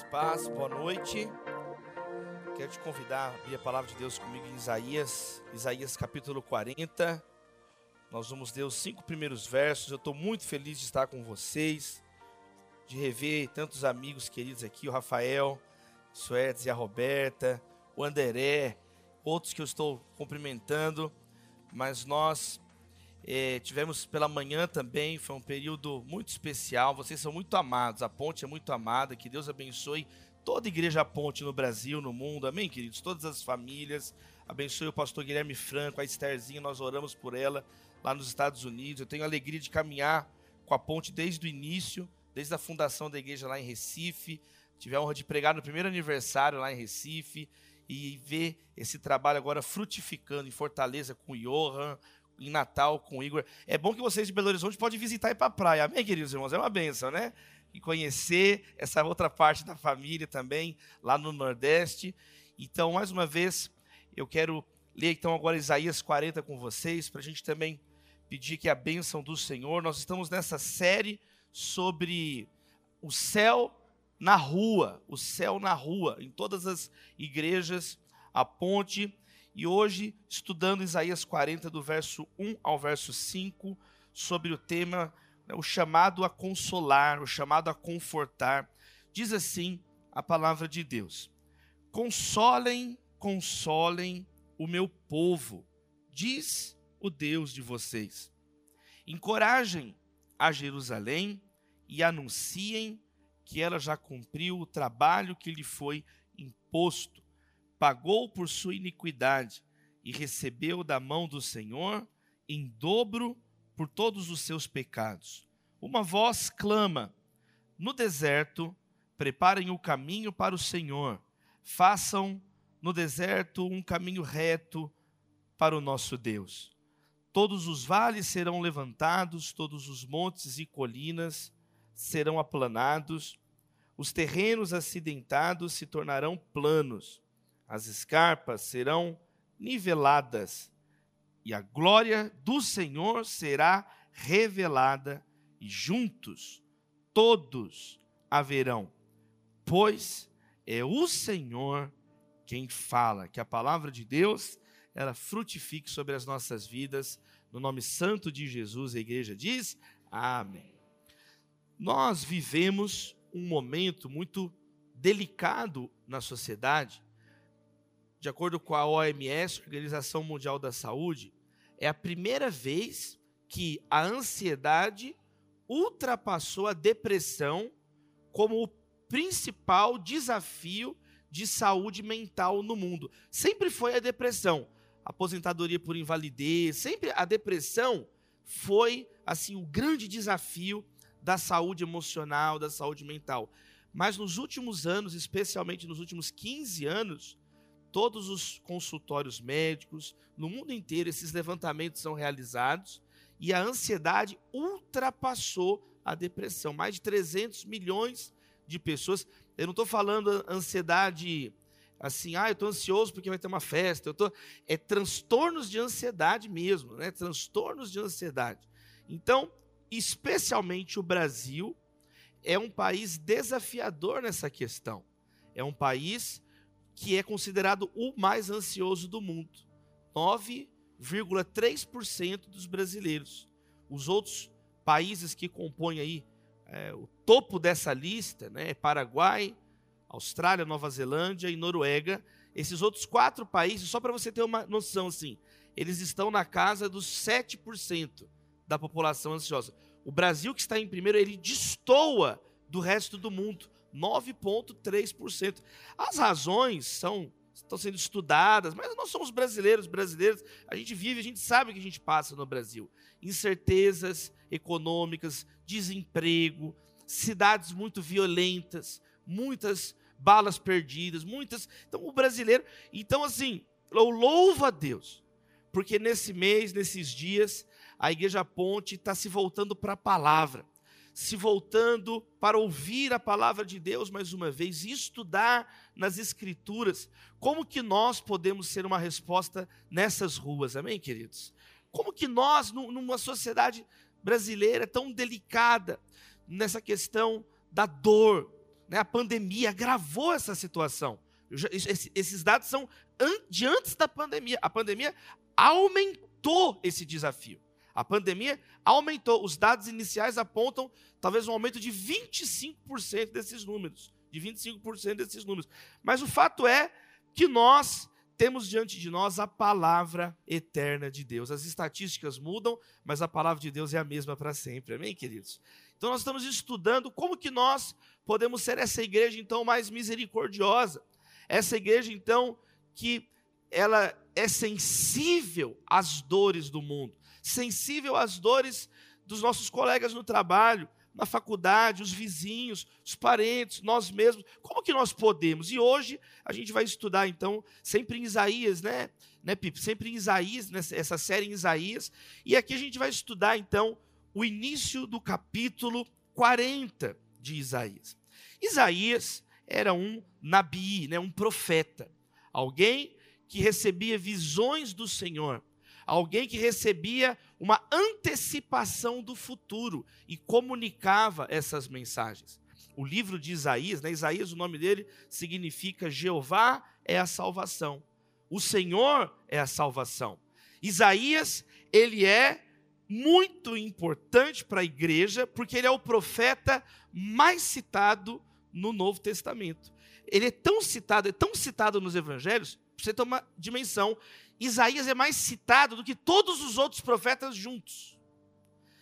Paz, boa noite. Quero te convidar a abrir a palavra de Deus comigo em Isaías, Isaías capítulo 40. Nós vamos ler os cinco primeiros versos. Eu estou muito feliz de estar com vocês, de rever tantos amigos queridos aqui, o Rafael, o e a Roberta, o Anderé, outros que eu estou cumprimentando, mas nós é, tivemos pela manhã também, foi um período muito especial. Vocês são muito amados, a ponte é muito amada. Que Deus abençoe toda a igreja Ponte no Brasil, no mundo, amém, queridos? Todas as famílias. Abençoe o pastor Guilherme Franco, a Estherzinha, nós oramos por ela lá nos Estados Unidos. Eu tenho a alegria de caminhar com a ponte desde o início, desde a fundação da igreja lá em Recife. Tive a honra de pregar no primeiro aniversário lá em Recife e ver esse trabalho agora frutificando em Fortaleza com o Johan, em Natal com o Igor. É bom que vocês de Belo Horizonte podem visitar e ir para a praia. Amém, queridos irmãos? É uma benção, né? E conhecer essa outra parte da família também, lá no Nordeste. Então, mais uma vez, eu quero ler então agora Isaías 40 com vocês, para a gente também pedir que a bênção do Senhor. Nós estamos nessa série sobre o céu na rua, o céu na rua, em todas as igrejas, a ponte e hoje, estudando Isaías 40, do verso 1 ao verso 5, sobre o tema, né, o chamado a consolar, o chamado a confortar, diz assim a palavra de Deus: Consolem, consolem o meu povo, diz o Deus de vocês. Encorajem a Jerusalém e anunciem que ela já cumpriu o trabalho que lhe foi imposto pagou por sua iniquidade e recebeu da mão do Senhor em dobro por todos os seus pecados. Uma voz clama: No deserto, preparem o caminho para o Senhor. Façam no deserto um caminho reto para o nosso Deus. Todos os vales serão levantados, todos os montes e colinas serão aplanados, os terrenos acidentados se tornarão planos as escarpas serão niveladas e a glória do Senhor será revelada e juntos todos haverão, pois é o Senhor quem fala, que a palavra de Deus ela frutifique sobre as nossas vidas, no nome santo de Jesus, a igreja diz: Amém. Nós vivemos um momento muito delicado na sociedade, de acordo com a OMS, Organização Mundial da Saúde, é a primeira vez que a ansiedade ultrapassou a depressão como o principal desafio de saúde mental no mundo. Sempre foi a depressão, aposentadoria por invalidez, sempre a depressão foi assim o grande desafio da saúde emocional, da saúde mental. Mas nos últimos anos, especialmente nos últimos 15 anos, todos os consultórios médicos, no mundo inteiro, esses levantamentos são realizados e a ansiedade ultrapassou a depressão. Mais de 300 milhões de pessoas. Eu não estou falando ansiedade assim, ah, eu estou ansioso porque vai ter uma festa. Eu tô, é transtornos de ansiedade mesmo, né? Transtornos de ansiedade. Então, especialmente o Brasil é um país desafiador nessa questão. É um país que é considerado o mais ansioso do mundo. 9,3% dos brasileiros. Os outros países que compõem aí é, o topo dessa lista, né, Paraguai, Austrália, Nova Zelândia e Noruega. Esses outros quatro países, só para você ter uma noção assim, eles estão na casa dos 7% da população ansiosa. O Brasil, que está em primeiro, ele destoa do resto do mundo. 9,3%. As razões são estão sendo estudadas, mas nós somos brasileiros, brasileiros, a gente vive, a gente sabe o que a gente passa no Brasil. Incertezas econômicas, desemprego, cidades muito violentas, muitas balas perdidas, muitas. Então, o brasileiro. Então, assim, eu louvo a Deus, porque nesse mês, nesses dias, a Igreja Ponte está se voltando para a palavra se voltando para ouvir a palavra de Deus mais uma vez e estudar nas Escrituras. Como que nós podemos ser uma resposta nessas ruas, amém, queridos? Como que nós, numa sociedade brasileira tão delicada, nessa questão da dor, né, a pandemia agravou essa situação. esses dados são de antes da pandemia. A pandemia aumentou esse desafio. A pandemia aumentou. Os dados iniciais apontam talvez um aumento de 25% desses números. De 25% desses números. Mas o fato é que nós temos diante de nós a palavra eterna de Deus. As estatísticas mudam, mas a palavra de Deus é a mesma para sempre. Amém, queridos? Então nós estamos estudando como que nós podemos ser essa igreja então mais misericordiosa. Essa igreja então que ela é sensível às dores do mundo, sensível às dores dos nossos colegas no trabalho, na faculdade, os vizinhos, os parentes, nós mesmos. Como que nós podemos? E hoje a gente vai estudar, então, sempre em Isaías, né? né Pipe? Sempre em Isaías, nessa série em Isaías. E aqui a gente vai estudar, então, o início do capítulo 40 de Isaías. Isaías era um nabi, né? um profeta. Alguém que recebia visões do Senhor alguém que recebia uma antecipação do futuro e comunicava essas mensagens. O livro de Isaías, né, Isaías, o nome dele significa Jeová é a salvação. O Senhor é a salvação. Isaías, ele é muito importante para a igreja, porque ele é o profeta mais citado no Novo Testamento. Ele é tão citado, é tão citado nos evangelhos, para você ter uma dimensão, Isaías é mais citado do que todos os outros profetas juntos.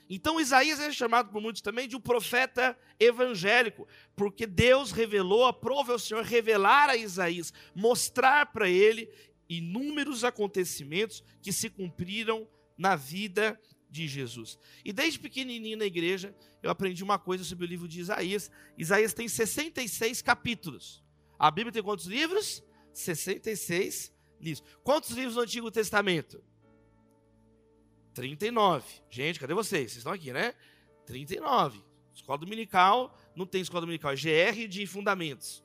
Então Isaías é chamado por muitos também de um profeta evangélico, porque Deus revelou, aprove ao Senhor revelar a Isaías, mostrar para ele inúmeros acontecimentos que se cumpriram na vida de Jesus. E desde pequenininho na igreja, eu aprendi uma coisa sobre o livro de Isaías. Isaías tem 66 capítulos. A Bíblia tem quantos livros? 66 Quantos livros no Antigo Testamento? 39. Gente, cadê vocês? Vocês estão aqui, né? 39. Escola dominical, não tem escola dominical, é GR de fundamentos.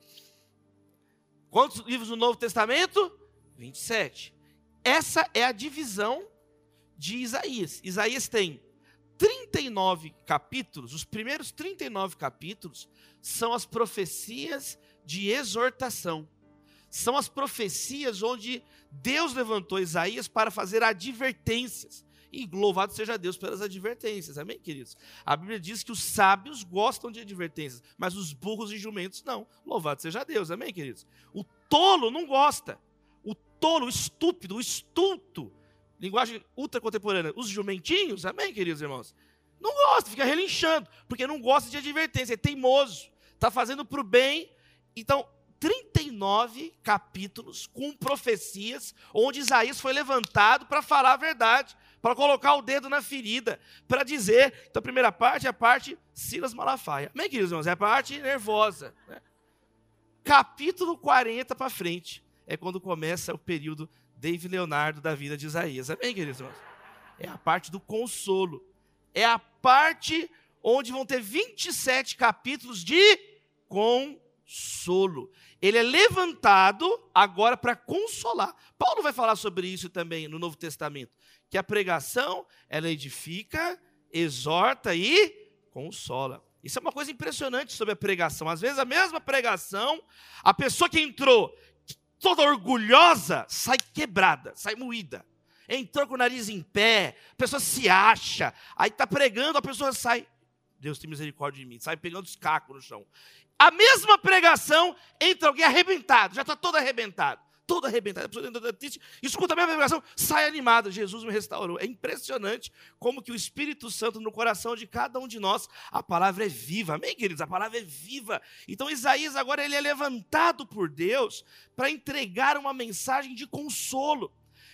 Quantos livros no Novo Testamento? 27. Essa é a divisão de Isaías. Isaías tem 39 capítulos, os primeiros 39 capítulos são as profecias de exortação são as profecias onde Deus levantou Isaías para fazer advertências. E louvado seja Deus pelas advertências, amém, queridos? A Bíblia diz que os sábios gostam de advertências, mas os burros e jumentos não. Louvado seja Deus, amém, queridos? O tolo não gosta. O tolo, o estúpido, o estulto, linguagem ultra contemporânea, os jumentinhos, amém, queridos irmãos? Não gosta, fica relinchando, porque não gosta de advertência, é teimoso, está fazendo para o bem. Então, 39 capítulos com profecias, onde Isaías foi levantado para falar a verdade, para colocar o dedo na ferida, para dizer. Então, a primeira parte é a parte Silas Malafaia. Amém, queridos irmãos? É a parte nervosa. Né? Capítulo 40 para frente é quando começa o período David Leonardo da vida de Isaías. Amém, queridos irmãos? É a parte do consolo. É a parte onde vão ter 27 capítulos de consolo ele é levantado agora para consolar. Paulo vai falar sobre isso também no Novo Testamento, que a pregação, ela edifica, exorta e consola. Isso é uma coisa impressionante sobre a pregação. Às vezes a mesma pregação, a pessoa que entrou toda orgulhosa sai quebrada, sai moída. Entrou com o nariz em pé, a pessoa se acha, aí está pregando, a pessoa sai, Deus tem misericórdia de mim, sai pegando os cacos no chão a mesma pregação entra alguém arrebentado, já está todo arrebentado, todo arrebentado. A pessoa entra triste, escuta a mesma pregação, sai animado. Jesus me restaurou. É impressionante como que o Espírito Santo no coração de cada um de nós, a palavra é viva. Amém, queridos? A palavra é viva. Então Isaías agora ele é levantado por Deus para entregar uma mensagem de consolo.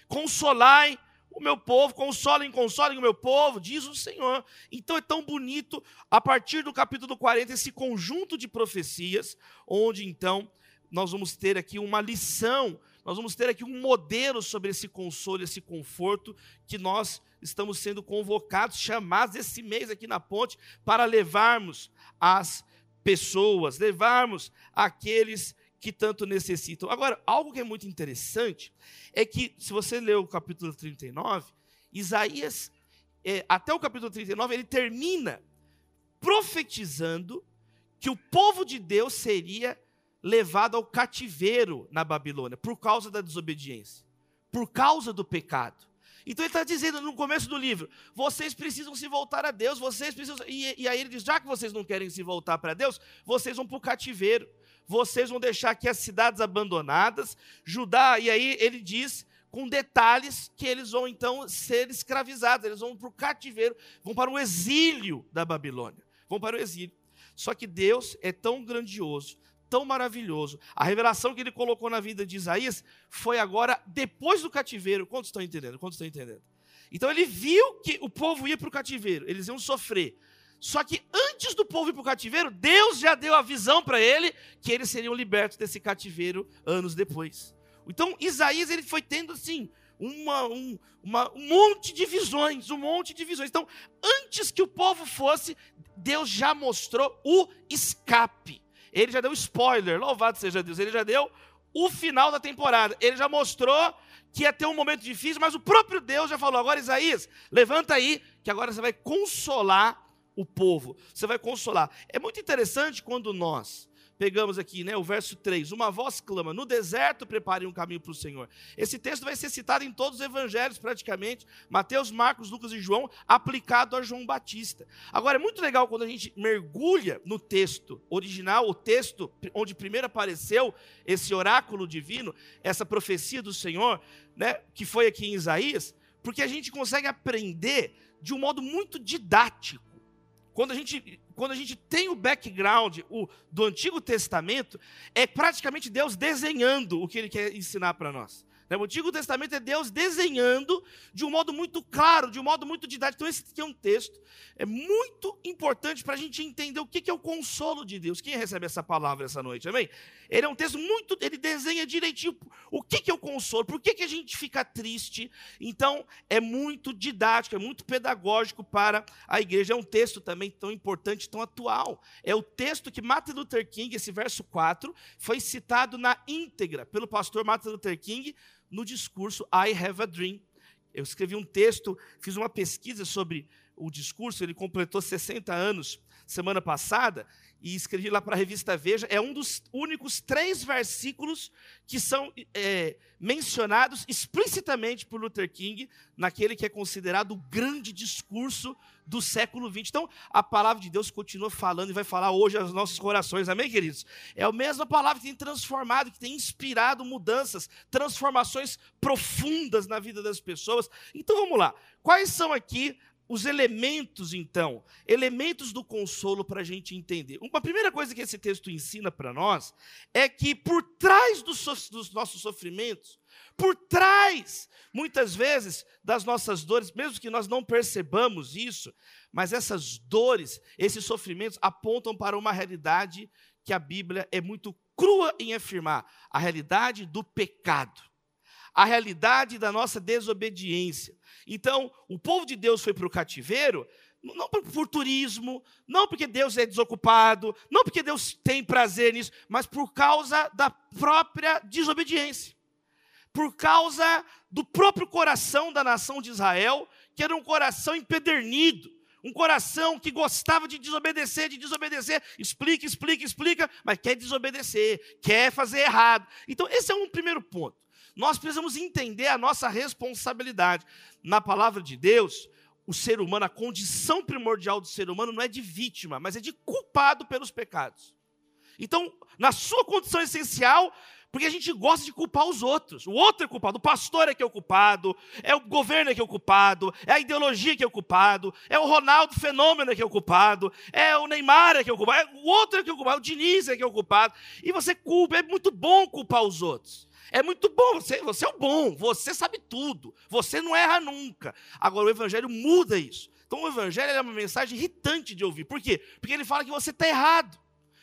Consolai o meu povo, consolem, consolem o meu povo, diz o Senhor. Então é tão bonito, a partir do capítulo 40, esse conjunto de profecias, onde então nós vamos ter aqui uma lição, nós vamos ter aqui um modelo sobre esse consolo, esse conforto que nós estamos sendo convocados, chamados esse mês aqui na ponte, para levarmos as pessoas, levarmos aqueles que tanto necessitam. Agora, algo que é muito interessante é que, se você ler o capítulo 39, Isaías, é, até o capítulo 39, ele termina profetizando que o povo de Deus seria levado ao cativeiro na Babilônia por causa da desobediência, por causa do pecado. Então ele está dizendo no começo do livro: vocês precisam se voltar a Deus, vocês precisam. E, e aí ele diz: já que vocês não querem se voltar para Deus, vocês vão para o cativeiro, vocês vão deixar aqui as cidades abandonadas, Judá. E aí ele diz com detalhes que eles vão então ser escravizados, eles vão para o cativeiro, vão para o exílio da Babilônia, vão para o exílio. Só que Deus é tão grandioso, tão maravilhoso. A revelação que ele colocou na vida de Isaías foi agora depois do cativeiro. Quantos estão entendendo? Quantos estão entendendo? Então ele viu que o povo ia para o cativeiro, eles iam sofrer. Só que antes do povo ir para o cativeiro, Deus já deu a visão para ele que eles seriam libertos desse cativeiro anos depois. Então Isaías ele foi tendo assim uma, um, uma, um monte de visões, um monte de visões. Então antes que o povo fosse, Deus já mostrou o escape. Ele já deu spoiler, louvado seja Deus. Ele já deu o final da temporada. Ele já mostrou que ia ter um momento difícil, mas o próprio Deus já falou: agora, Isaías, levanta aí, que agora você vai consolar o povo. Você vai consolar. É muito interessante quando nós pegamos aqui, né, o verso 3, uma voz clama, no deserto preparem um caminho para o Senhor. Esse texto vai ser citado em todos os evangelhos praticamente, Mateus, Marcos, Lucas e João, aplicado a João Batista. Agora, é muito legal quando a gente mergulha no texto original, o texto onde primeiro apareceu esse oráculo divino, essa profecia do Senhor, né, que foi aqui em Isaías, porque a gente consegue aprender de um modo muito didático. Quando a gente quando a gente tem o background o, do Antigo Testamento, é praticamente Deus desenhando o que ele quer ensinar para nós. Né? O Antigo Testamento é Deus desenhando de um modo muito claro, de um modo muito didático. Então, esse aqui é um texto é muito importante para a gente entender o que é o consolo de Deus. Quem recebe essa palavra essa noite, amém? Ele é um texto muito, ele desenha direitinho o que é o consolo, por que, que a gente fica triste. Então, é muito didático, é muito pedagógico para a igreja. É um texto também tão importante, tão atual. É o texto que Martin Luther King, esse verso 4, foi citado na íntegra pelo pastor Martin Luther King no discurso I Have a Dream. Eu escrevi um texto, fiz uma pesquisa sobre o discurso, ele completou 60 anos semana passada, e escrevi lá para a revista Veja, é um dos únicos três versículos que são é, mencionados explicitamente por Luther King naquele que é considerado o grande discurso do século XX. Então, a palavra de Deus continua falando e vai falar hoje aos nossos corações, amém, queridos? É a mesma palavra que tem transformado, que tem inspirado mudanças, transformações profundas na vida das pessoas. Então, vamos lá. Quais são aqui os elementos, então, elementos do consolo para a gente entender. Uma primeira coisa que esse texto ensina para nós é que por trás dos, dos, nossos sofrimentos, por trás, muitas vezes, das nossas dores, mesmo que nós não percebamos isso, mas essas dores, esses sofrimentos apontam para uma realidade que a Bíblia é muito crua em afirmar: a realidade do pecado, a realidade da nossa desobediência então, o povo de Deus foi para o cativeiro, não por, por, turismo, não porque Deus é desocupado, não porque Deus tem prazer nisso, mas por causa da própria desobediência. Por causa do próprio coração da nação de Israel, que era um coração empedernido, um coração que gostava de desobedecer, de desobedecer, explica, explica, explica, mas quer desobedecer, quer fazer errado. Então, esse é um primeiro ponto. Nós precisamos entender a nossa responsabilidade. Na palavra de Deus, o ser humano, a condição primordial do ser humano não é de vítima, mas é de culpado pelos pecados. Então, na sua condição essencial, porque a gente gosta de culpar os outros. O outro é culpado, o pastor é que é o culpado, é o governo é que é o culpado, é a ideologia que é o culpado, é o Ronaldo Fenômeno é que é o culpado, é o Neymar é que é o culpado, é o outro é que é o culpado, o Diniz é que é o culpado. E você culpa, é muito bom culpar os outros. É muito bom, você, você é o bom, você sabe tudo, você não erra nunca. Agora, o Evangelho muda isso. Então, o Evangelho é uma mensagem irritante de ouvir. Por quê? Porque ele fala que você está errado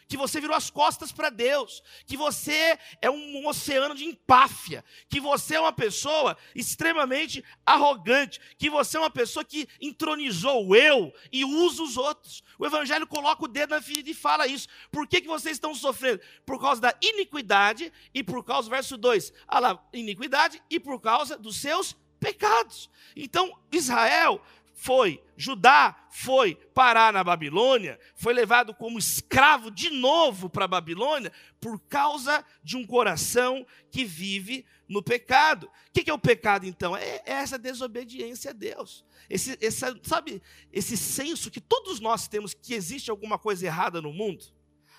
que você virou as costas para Deus, que você é um, oceano de empáfia, que você é uma pessoa extremamente arrogante, que você é uma pessoa que entronizou o eu e usa os outros. O Evangelho coloca o dedo na ferida e fala isso. Por que, que vocês estão sofrendo? Por causa da iniquidade e por causa, verso 2, lá, iniquidade e por causa dos seus pecados. Então, Israel foi, Judá foi parar na Babilônia, foi levado como escravo de novo para a Babilônia por causa de um coração que vive no pecado. O que é o pecado então? É, é essa desobediência a Deus. Esse, sabe, esse senso que todos nós temos que existe alguma coisa errada no mundo.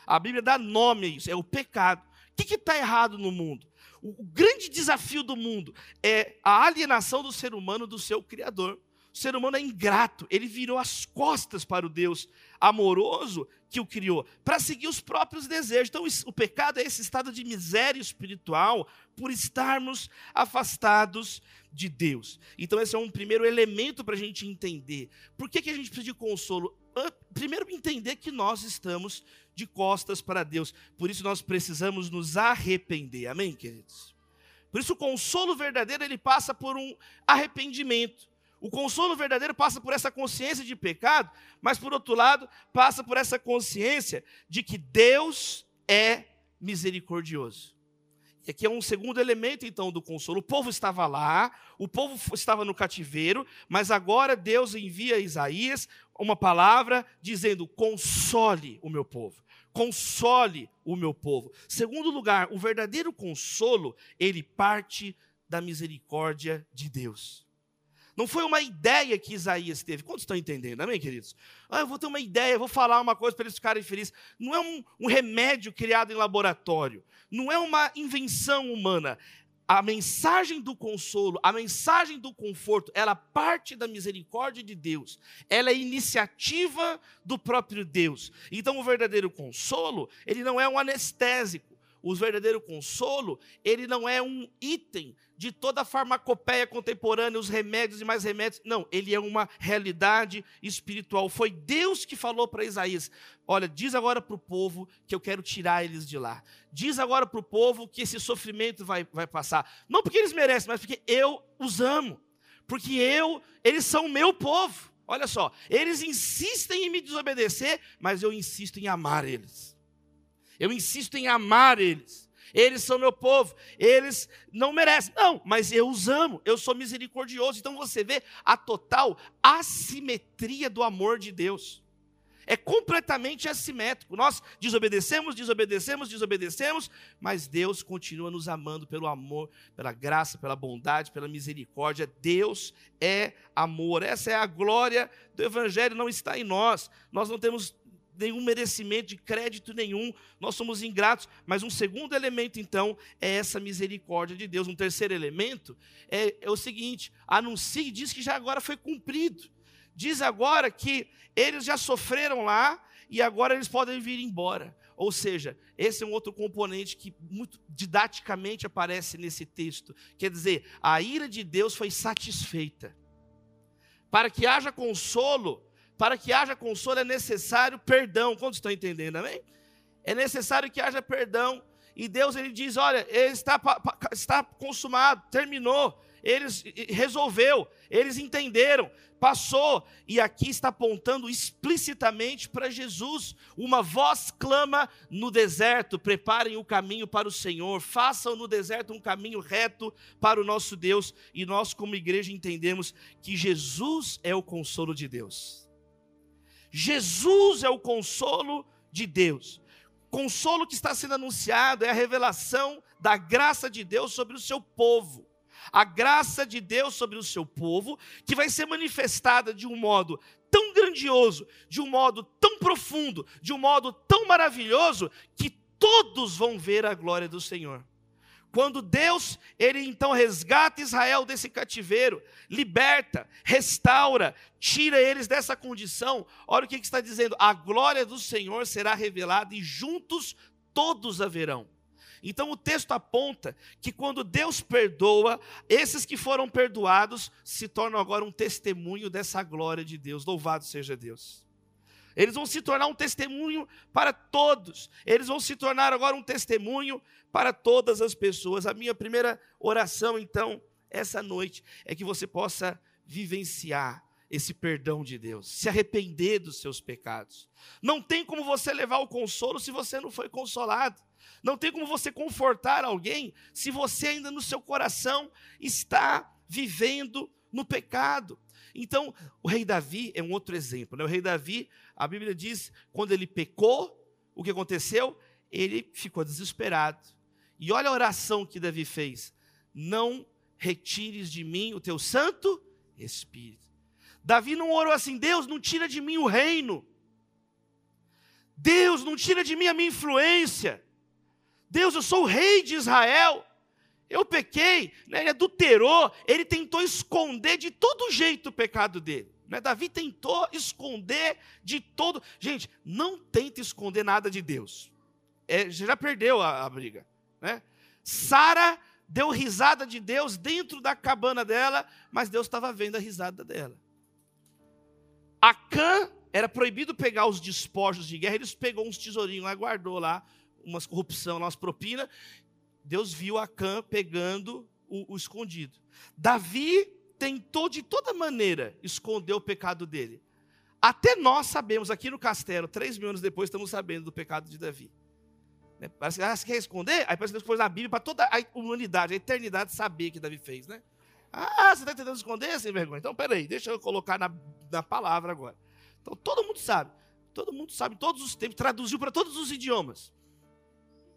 A Bíblia dá nome a isso, é o pecado. O que está errado no mundo? O grande desafio do mundo é a alienação do ser humano do seu Criador. O ser humano é ingrato, ele virou as costas para o Deus amoroso que o criou, para seguir os próprios desejos. Então, o pecado é esse estado de miséria espiritual por estarmos afastados de Deus. Então, esse é um primeiro elemento para a gente entender. Por que, que a gente precisa de consolo? Primeiro, entender que nós estamos de costas para Deus. Por isso, nós precisamos nos arrepender. Amém, queridos? Por isso, o consolo verdadeiro ele passa por um arrependimento. O consolo verdadeiro passa por essa consciência de pecado, mas por outro lado, passa por essa consciência de que Deus é misericordioso. E aqui é um segundo elemento, então, do consolo. O povo estava lá, o povo estava no cativeiro, mas agora Deus envia a Isaías uma palavra dizendo: console o meu povo, console o meu povo. Segundo lugar, o verdadeiro consolo, ele parte da misericórdia de Deus. Não foi uma ideia que Isaías teve. Quantos estão entendendo, amém, queridos? Ah, eu vou ter uma ideia, vou falar uma coisa para eles ficarem felizes. Não é um, um remédio criado em laboratório. Não é uma invenção humana. A mensagem do consolo, a mensagem do conforto, ela parte da misericórdia de Deus. Ela é iniciativa do próprio Deus. Então, o verdadeiro consolo, ele não é um anestésico. O verdadeiro consolo, ele não é um item de toda a farmacopeia contemporânea, os remédios e mais remédios. Não, ele é uma realidade espiritual. Foi Deus que falou para Isaías: Olha, diz agora para o povo que eu quero tirar eles de lá. Diz agora para o povo que esse sofrimento vai, vai passar. Não porque eles merecem, mas porque eu os amo. Porque eu, eles são meu povo. Olha só, eles insistem em me desobedecer, mas eu insisto em amar eles. Eu insisto em amar eles eles são meu povo, eles não merecem. Não, mas eu os amo, eu sou misericordioso. Então você vê a total assimetria do amor de Deus. É completamente assimétrico. Nós desobedecemos, desobedecemos, desobedecemos, mas Deus continua nos amando pelo amor, pela graça, pela bondade, pela misericórdia. Deus é amor. Essa é a glória do Evangelho, não está em nós. Nós não temos nenhum merecimento de crédito nenhum, nós somos ingratos. Mas um segundo elemento, então, é essa misericórdia de Deus. Um terceiro elemento é, é o seguinte: anuncie e diz que já agora foi cumprido. Diz agora que eles já sofreram lá e agora eles podem vir embora. Ou seja, esse é um outro componente que muito didaticamente aparece nesse texto. Quer dizer, a ira de Deus foi satisfeita. Para que haja consolo, para que haja consolo é necessário perdão. Quantos estão entendendo, amém? É necessário que haja perdão. E Deus ele diz: olha, ele está, está consumado, terminou. Eles resolveu, eles entenderam, passou, e aqui está apontando explicitamente para Jesus. Uma voz clama no deserto: preparem o caminho para o Senhor, façam no deserto um caminho reto para o nosso Deus. E nós, como igreja, entendemos que Jesus é o consolo de Deus. Jesus é o consolo de Deus. Consolo que está sendo anunciado é a revelação da graça de Deus sobre o seu povo. A graça de Deus sobre o seu povo, que vai ser manifestada de um modo tão grandioso, de um modo tão profundo, de um modo tão maravilhoso, que todos vão ver a glória do Senhor. Quando Deus, ele então resgata Israel desse cativeiro, liberta, restaura, tira eles dessa condição, olha o que, que está dizendo: a glória do Senhor será revelada e juntos todos a verão. Então o texto aponta que quando Deus perdoa, esses que foram perdoados se tornam agora um testemunho dessa glória de Deus. Louvado seja Deus. Eles vão se tornar um testemunho para todos. Eles vão se tornar agora um testemunho para todas as pessoas. A minha primeira oração, então, essa noite, é que você possa vivenciar esse perdão de Deus, se arrepender dos seus pecados. Não tem como você levar o consolo se você não foi consolado. Não tem como você confortar alguém se você ainda no seu coração está vivendo no pecado. Então, o rei Davi é um outro exemplo. Né? O rei Davi, a Bíblia diz, quando ele pecou, o que aconteceu? Ele ficou desesperado. E olha a oração que Davi fez: Não retires de mim o teu santo espírito. Davi não orou assim: Deus, não tira de mim o reino. Deus, não tira de mim a minha influência. Deus, eu sou o rei de Israel. Eu pequei, né? ele adulterou, ele tentou esconder de todo jeito o pecado dele. Né? Davi tentou esconder de todo. Gente, não tenta esconder nada de Deus. É, já perdeu a, a briga. Né? Sara deu risada de Deus dentro da cabana dela, mas Deus estava vendo a risada dela. Acã era proibido pegar os despojos de guerra, eles pegou uns tesourinhos lá, guardou lá, umas corrupção, umas propinas. Deus viu Acã pegando o, o escondido. Davi tentou de toda maneira esconder o pecado dele. Até nós sabemos, aqui no castelo, três mil anos depois, estamos sabendo do pecado de Davi. Né? Parece que ah, você quer esconder? Aí parece que Deus pôs na Bíblia para toda a humanidade, a eternidade saber que Davi fez, né? Ah, você está tentando esconder sem vergonha? Então, peraí, deixa eu colocar na, na palavra agora. Então, todo mundo sabe. Todo mundo sabe, todos os tempos, traduziu para todos os idiomas.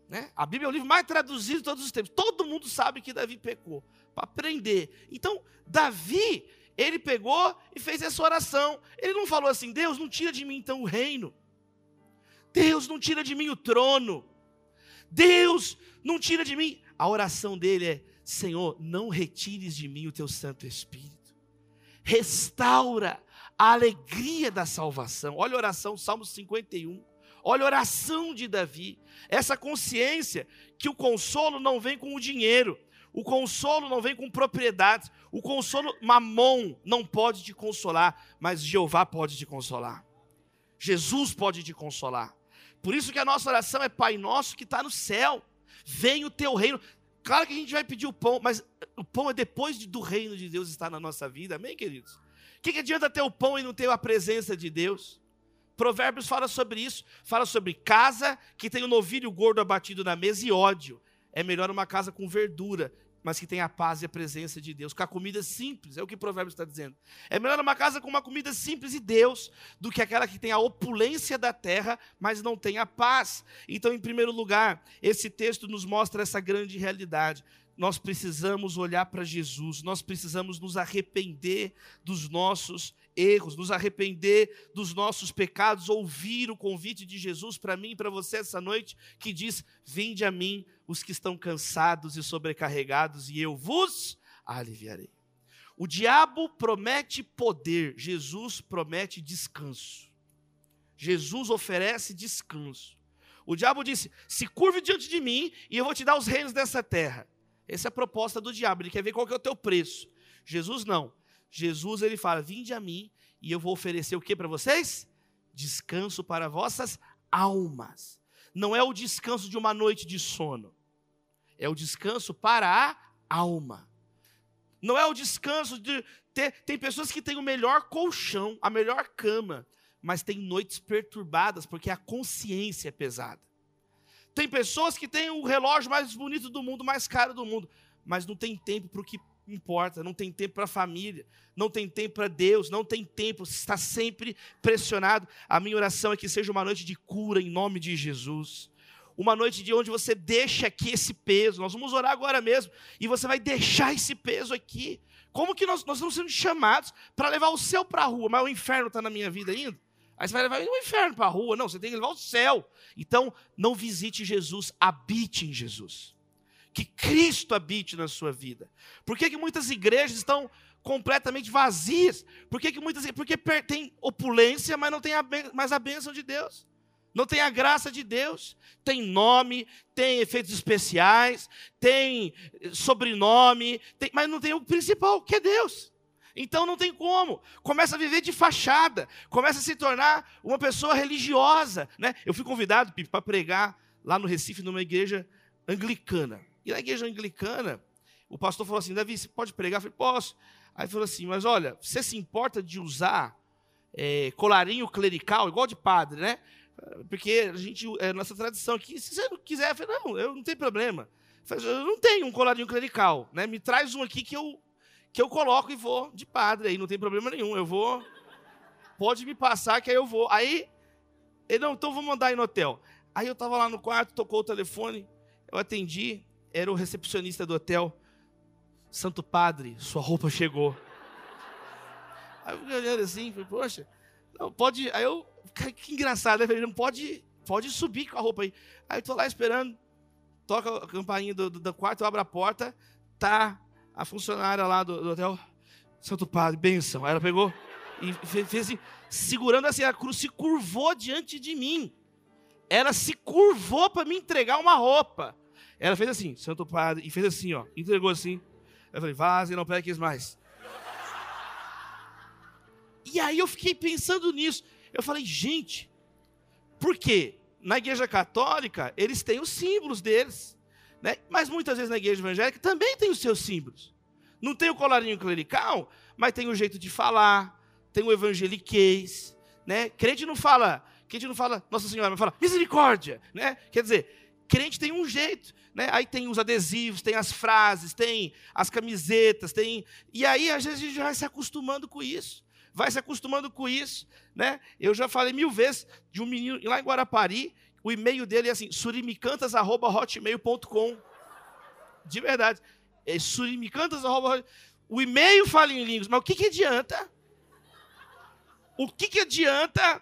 Né? A Bíblia é o livro mais traduzido de todos os tempos. Todo mundo sabe que Davi pecou, para aprender. Então, Davi, ele pegou e fez essa oração. Ele não falou assim: Deus, não tira de mim então o reino. Deus, não tira de mim o trono. Deus, não tira de mim. A oração dele é: Senhor, não retires de mim o teu Santo Espírito. Restaura a alegria da salvação. Olha a oração, Salmo 51. Olha a oração de Davi. Essa consciência que o consolo não vem com o dinheiro, o consolo não vem com propriedades, o consolo, mamon não pode te consolar, mas Jeová pode te consolar. Jesus pode te consolar. Por isso que a nossa oração é Pai Nosso que está no céu. Vem o teu reino. Claro que a gente vai pedir o pão, mas o pão é depois do reino de Deus estar na nossa vida. Amém, queridos? O que, que adianta ter o pão e não ter a presença de Deus? Provérbios fala sobre isso, fala sobre casa que tem o um novilho gordo abatido na mesa e ódio. É melhor uma casa com verdura, mas que tem a paz e a presença de Deus, com a comida simples, é o que Provérbios está dizendo. É melhor uma casa com uma comida simples e Deus, do que aquela que tem a opulência da terra, mas não tem a paz. Então, em primeiro lugar, esse texto nos mostra essa grande realidade nós precisamos olhar para Jesus, nós precisamos nos arrepender dos nossos erros, nos arrepender dos nossos pecados, ouvir o convite de Jesus para mim e para você essa noite, que diz: Vinde a mim os que estão cansados e sobrecarregados, e eu vos aliviarei. O diabo promete poder, Jesus promete descanso. Jesus oferece descanso. O diabo disse: Se curve diante de mim e eu vou te dar os reinos dessa terra. Essa é a proposta do diabo, ele quer ver qual que é o teu preço. Jesus não. Jesus ele fala: "Vinde a mim e eu vou oferecer o que para vocês? Descanso para vossas almas. Não é o descanso de uma noite de sono. É o descanso para a alma. Não é o descanso de ter, tem pessoas que têm o melhor colchão, a melhor cama, mas tem noites perturbadas porque a consciência é pesada. Tem pessoas que têm o relógio mais bonito do mundo, mais caro do mundo, mas não tem tempo para o que importa, não tem tempo para a família, não tem tempo para Deus, não tem tempo, está sempre pressionado. A minha oração é que seja uma noite de cura em nome de Jesus. Uma noite de onde você deixa aqui esse peso. Nós vamos orar agora mesmo. E você vai deixar esse peso aqui. Como que nós, nós estamos sendo chamados para levar o céu para a rua, mas o inferno está na minha vida ainda? Aí você vai levar o inferno para a rua. Não, você tem que levar o céu. Então, não visite Jesus, habite em Jesus. Que Cristo habite na sua vida. Por que, que muitas igrejas estão completamente vazias? Por que, que muitas Porque tem opulência, mas não tem a, mais a bênção de Deus. Não tem a graça de Deus. Tem nome, tem efeitos especiais, tem sobrenome, tem, mas não tem o principal, que é Deus. Então não tem como. Começa a viver de fachada, começa a se tornar uma pessoa religiosa. Né? Eu fui convidado para pregar lá no Recife, numa igreja anglicana. E na igreja anglicana, o pastor falou assim: Davi, você pode pregar? Eu falei, posso. Aí falou assim: mas olha, você se importa de usar é, colarinho clerical, igual de padre, né? Porque a gente, é nossa tradição aqui, se você não quiser, eu falei, não, eu não tenho problema. Eu, falei, eu não tenho um colarinho clerical, né? Me traz um aqui que eu que eu coloco e vou de padre, aí não tem problema nenhum. Eu vou. Pode me passar que aí eu vou. Aí, ele, não, então vou mandar ir no hotel. Aí eu tava lá no quarto, tocou o telefone, eu atendi, era o recepcionista do hotel. Santo Padre, sua roupa chegou. Aí eu olhando assim, falei, poxa, não, pode. Aí eu, que engraçado, né? Falei, não pode, pode subir com a roupa aí. Aí eu tô lá esperando, toca a campainha do, do, do quarto, eu abro a porta, tá a funcionária lá do, do hotel, Santo Padre, benção. Aí ela pegou e fez, assim, segurando assim a cruz, se curvou diante de mim. Ela se curvou para me entregar uma roupa. Ela fez assim, Santo Padre, e fez assim, ó, entregou assim. Eu falei, vaze, não pegues mais. E aí eu fiquei pensando nisso. Eu falei, gente, por quê? Na igreja católica, eles têm os símbolos deles. Né? Mas muitas vezes na igreja evangélica também tem os seus símbolos. Não tem o colarinho clerical, mas tem o jeito de falar, tem o evangeliquez. Né? Crente não fala, crente não fala Nossa Senhora, mas fala misericórdia. Né? Quer dizer, crente tem um jeito. Né? Aí tem os adesivos, tem as frases, tem as camisetas, tem. E aí, às vezes, a gente vai se acostumando com isso. Vai se acostumando com isso. Né? Eu já falei mil vezes de um menino lá em Guarapari o e-mail dele é assim, surimicantas.hotmail.com. De verdade. É surimicantas.hotmail. O e-mail fala em línguas, mas o que, que adianta? O que, que adianta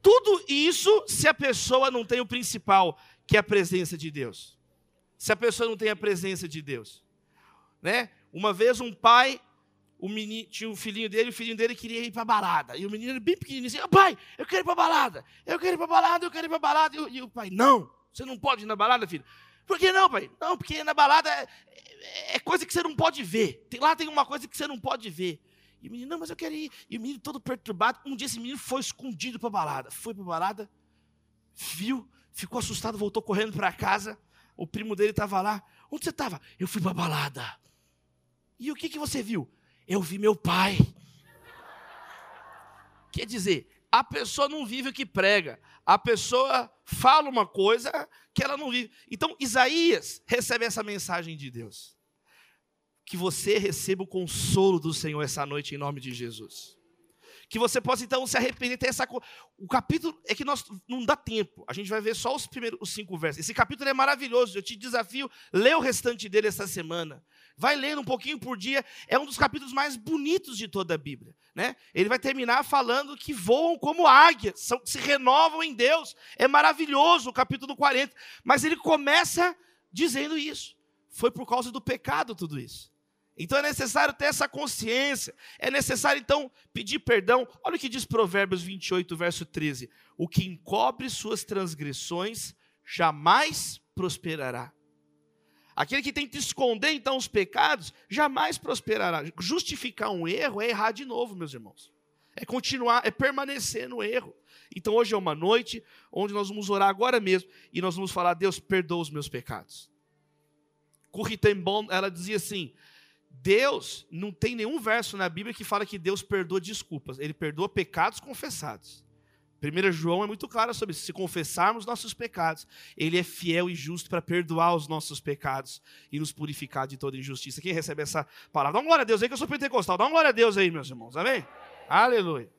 tudo isso se a pessoa não tem o principal, que é a presença de Deus? Se a pessoa não tem a presença de Deus. Né? Uma vez um pai o menino, tinha um filhinho dele, o filhinho dele queria ir para balada. E o menino bem pequenininho assim, pai, eu quero ir para balada, eu quero ir para balada, eu quero ir para balada. E, e, o pai, não, você não pode ir na balada, filho. Por que não, pai? Não, porque na balada é, é, é coisa que você não pode ver. Tem, lá tem uma coisa que você não pode ver. E o menino, não, mas eu quero ir. E o menino todo perturbado. Um dia esse menino foi escondido para balada. Foi para balada, viu, ficou assustado, voltou correndo para casa. O primo dele estava lá. Onde você estava? Eu fui para balada. E o que, que você viu? Eu vi meu pai. Quer dizer, a pessoa não vive o que prega. A pessoa fala uma coisa que ela não vive. Então, Isaías recebe essa mensagem de Deus. Que você receba o consolo do Senhor essa noite, em nome de Jesus que você possa então se arrepender. Ter essa o capítulo é que nós não dá tempo. A gente vai ver só os primeiros os cinco versos. Esse capítulo é maravilhoso. Eu te desafio, lê o restante dele essa semana. Vai lendo um pouquinho por dia. É um dos capítulos mais bonitos de toda a Bíblia, né? Ele vai terminar falando que voam como águias, são, se renovam em Deus. É maravilhoso o capítulo 40, mas ele começa dizendo isso. Foi por causa do pecado tudo isso. Então é necessário ter essa consciência, é necessário então pedir perdão. Olha o que diz Provérbios 28, verso 13: O que encobre suas transgressões jamais prosperará. Aquele que tenta esconder então os pecados jamais prosperará. Justificar um erro é errar de novo, meus irmãos. É continuar, é permanecer no erro. Então hoje é uma noite onde nós vamos orar agora mesmo e nós vamos falar: Deus, perdoa os meus pecados. Corrie ela dizia assim: Deus não tem nenhum verso na Bíblia que fala que Deus perdoa desculpas, ele perdoa pecados confessados. 1 João é muito claro sobre isso. Se confessarmos nossos pecados, Ele é fiel e justo para perdoar os nossos pecados e nos purificar de toda injustiça. Quem recebe essa palavra? Dá uma glória a Deus aí, que eu sou pentecostal. Dá uma glória a Deus aí, meus irmãos. Amém? Aleluia.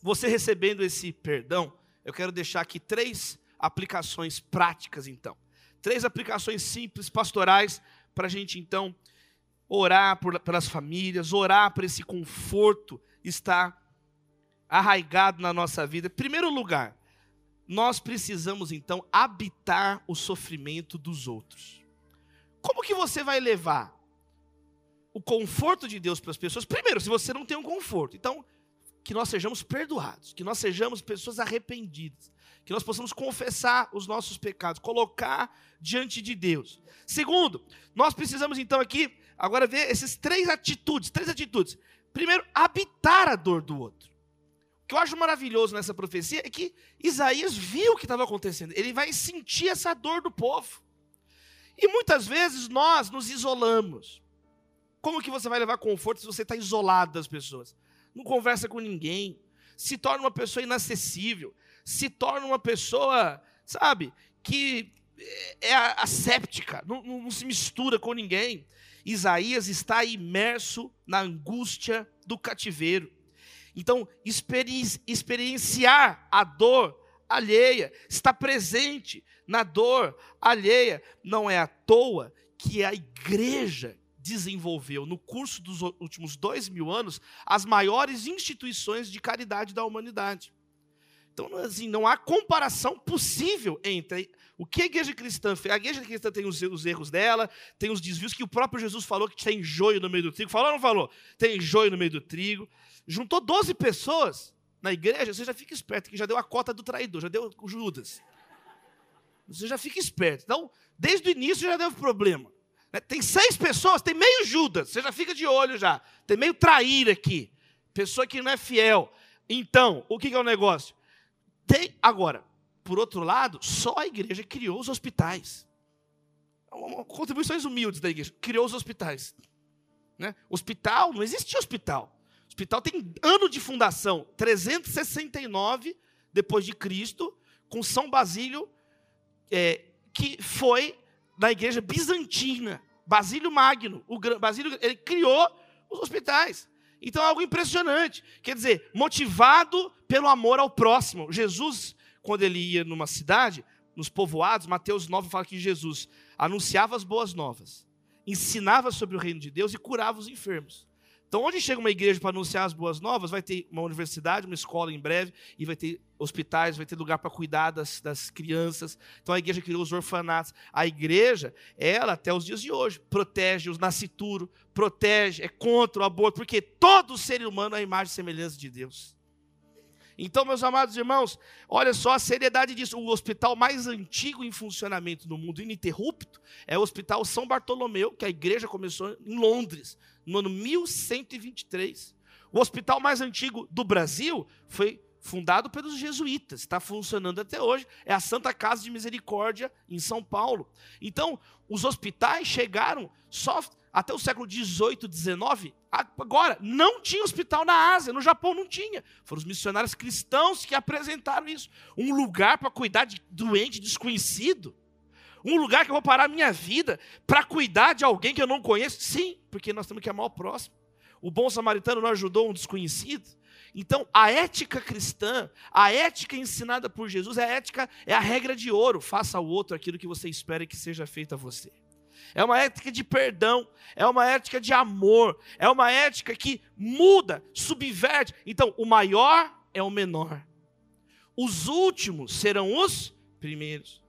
Você recebendo esse perdão, eu quero deixar aqui três aplicações práticas, então. Três aplicações simples, pastorais, para a gente então orar por, pelas famílias, orar por esse conforto estar arraigado na nossa vida. Primeiro lugar, nós precisamos então habitar o sofrimento dos outros. Como que você vai levar o conforto de Deus para as pessoas? Primeiro, se você não tem um conforto. Então, que nós sejamos perdoados, que nós sejamos pessoas arrependidas, que nós possamos confessar os nossos pecados, colocar diante de Deus. Segundo, nós precisamos então aqui agora ver essas três atitudes, três atitudes. Primeiro, habitar a dor do outro. O que eu acho maravilhoso nessa profecia é que Isaías viu o que estava acontecendo. Ele vai sentir essa dor do povo. E muitas vezes nós nos isolamos. Como que você vai levar conforto se você está isolado das pessoas? Não conversa com ninguém, se torna uma pessoa inacessível, se torna uma pessoa, sabe, que é asséptica, não, não, não se mistura com ninguém. Isaías está imerso na angústia do cativeiro. Então, experienciar a dor alheia, estar presente na dor alheia, não é à toa que a igreja desenvolveu, no curso dos últimos dois mil anos, as maiores instituições de caridade da humanidade. Então, assim, não há comparação possível entre o que a igreja cristã fez. A igreja cristã tem os, os, erros dela, tem os desvios que o próprio Jesus falou que tem joio no meio do trigo. Falou ou não falou? Tem joio no meio do trigo. Juntou 12 pessoas na igreja, você já fica esperto, que já deu a cota do traidor, já deu o Judas. Você já fica esperto. Então, desde o início já deu problema. Né? Tem seis pessoas, tem meio Judas, você já fica de olho já. Tem meio traíra aqui. Pessoa que não é fiel. Então, o que é o negócio? Tem, agora, por outro lado, só a igreja criou os hospitais. Contribuições humildes da igreja. Criou os hospitais. Né? Hospital, não existia hospital. Hospital tem ano de fundação, 369 depois de Cristo, com São Basílio, é, que foi na igreja bizantina. Basílio Magno, o Basílio, ele criou os hospitais. Então é algo impressionante. Quer dizer, motivado pelo amor ao próximo. Jesus, quando ele ia numa cidade, nos povoados, Mateus 9 fala que Jesus anunciava as boas novas, ensinava sobre o reino de Deus e curava os enfermos. Então, onde chega uma igreja para anunciar as boas novas, vai ter uma universidade, uma escola em breve, e vai ter hospitais, vai ter lugar para cuidar das, das crianças. Então, a igreja criou os orfanatos. A igreja, ela, até os dias de hoje, protege os nascituros, protege, é contra o aborto, porque todo ser humano é a imagem e semelhança de Deus. Então, meus amados irmãos, olha só a seriedade disso. O hospital mais antigo em funcionamento no mundo ininterrupto é o Hospital São Bartolomeu, que a igreja começou em Londres, no ano 1123. O hospital mais antigo do Brasil foi fundado pelos jesuítas, está funcionando até hoje, é a Santa Casa de Misericórdia em São Paulo. Então, os hospitais chegaram só até o século 18, 19. Agora, não tinha hospital na Ásia, no Japão não tinha. Foram os missionários cristãos que apresentaram isso. Um lugar para cuidar de doente desconhecido. Um lugar que eu vou parar a minha vida para cuidar de alguém que eu não conheço. Sim, porque nós temos que amar o próximo. O bom samaritano não ajudou um desconhecido. Então, a ética cristã, a ética ensinada por Jesus, é a ética, é a regra de ouro. Faça ao outro aquilo que você espera que seja feito a você. É uma ética de perdão, é uma ética de amor, é uma ética que muda, subverte. Então, o maior é o menor. Os últimos serão os primeiros.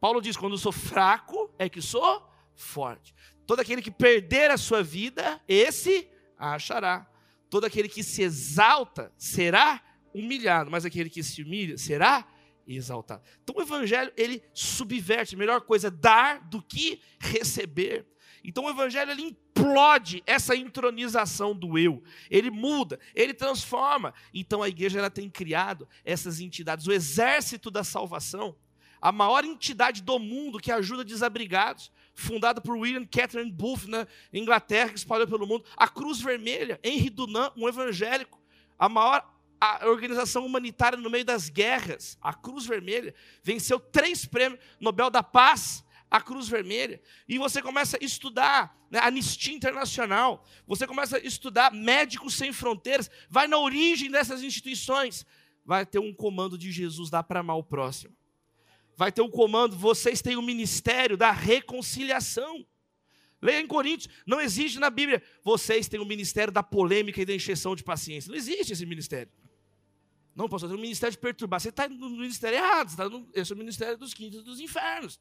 Paulo diz: quando sou fraco, é que sou forte. Todo aquele que perder a sua vida, esse achará. Todo aquele que se exalta será humilhado, mas aquele que se humilha será exaltado. Então o evangelho, ele subverte, melhor coisa é dar do que receber. Então o evangelho ele implode essa intronização do eu. Ele muda, ele transforma. Então a igreja ela tem criado essas entidades, o exército da salvação, a maior entidade do mundo que ajuda desabrigados, fundada por William Catherine Booth na Inglaterra, que espalhou pelo mundo, a Cruz Vermelha, Henri Dunant, um evangélico, a maior a organização humanitária no meio das guerras, a Cruz Vermelha, venceu três prêmios Nobel da Paz, a Cruz Vermelha, e você começa a estudar né, Anistia Internacional, você começa a estudar Médicos Sem Fronteiras, vai na origem dessas instituições, vai ter um comando de Jesus lá para amar o próximo vai ter um comando, vocês têm o ministério da reconciliação. Leia em Coríntios, não existe na Bíblia, vocês têm o ministério da polêmica e da encheção de paciência. Não existe esse ministério. Não, pastor, tem um ministério de perturbar. Você está no ministério errado, está no, esse é o ministério dos quintos dos infernos.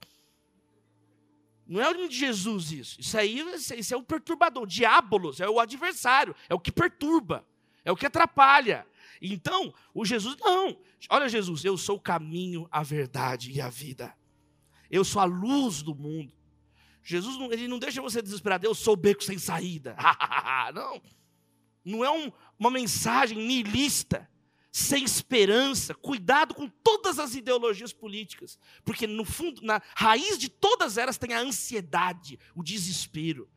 Não é o nome de Jesus isso. Isso aí isso é o perturbador. O diabolos é o adversário, é o que perturba, é o que atrapalha, então, o Jesus, não. Olha, Jesus, eu sou o caminho, a verdade e a vida. Eu sou a luz do mundo. Jesus, não, ele não deixa você desesperado, eu sou o beco sem saída. não. Não é um, uma mensagem niilista, sem esperança. Cuidado com todas as ideologias políticas, porque no fundo, na raiz de todas elas tem a ansiedade, o desespero.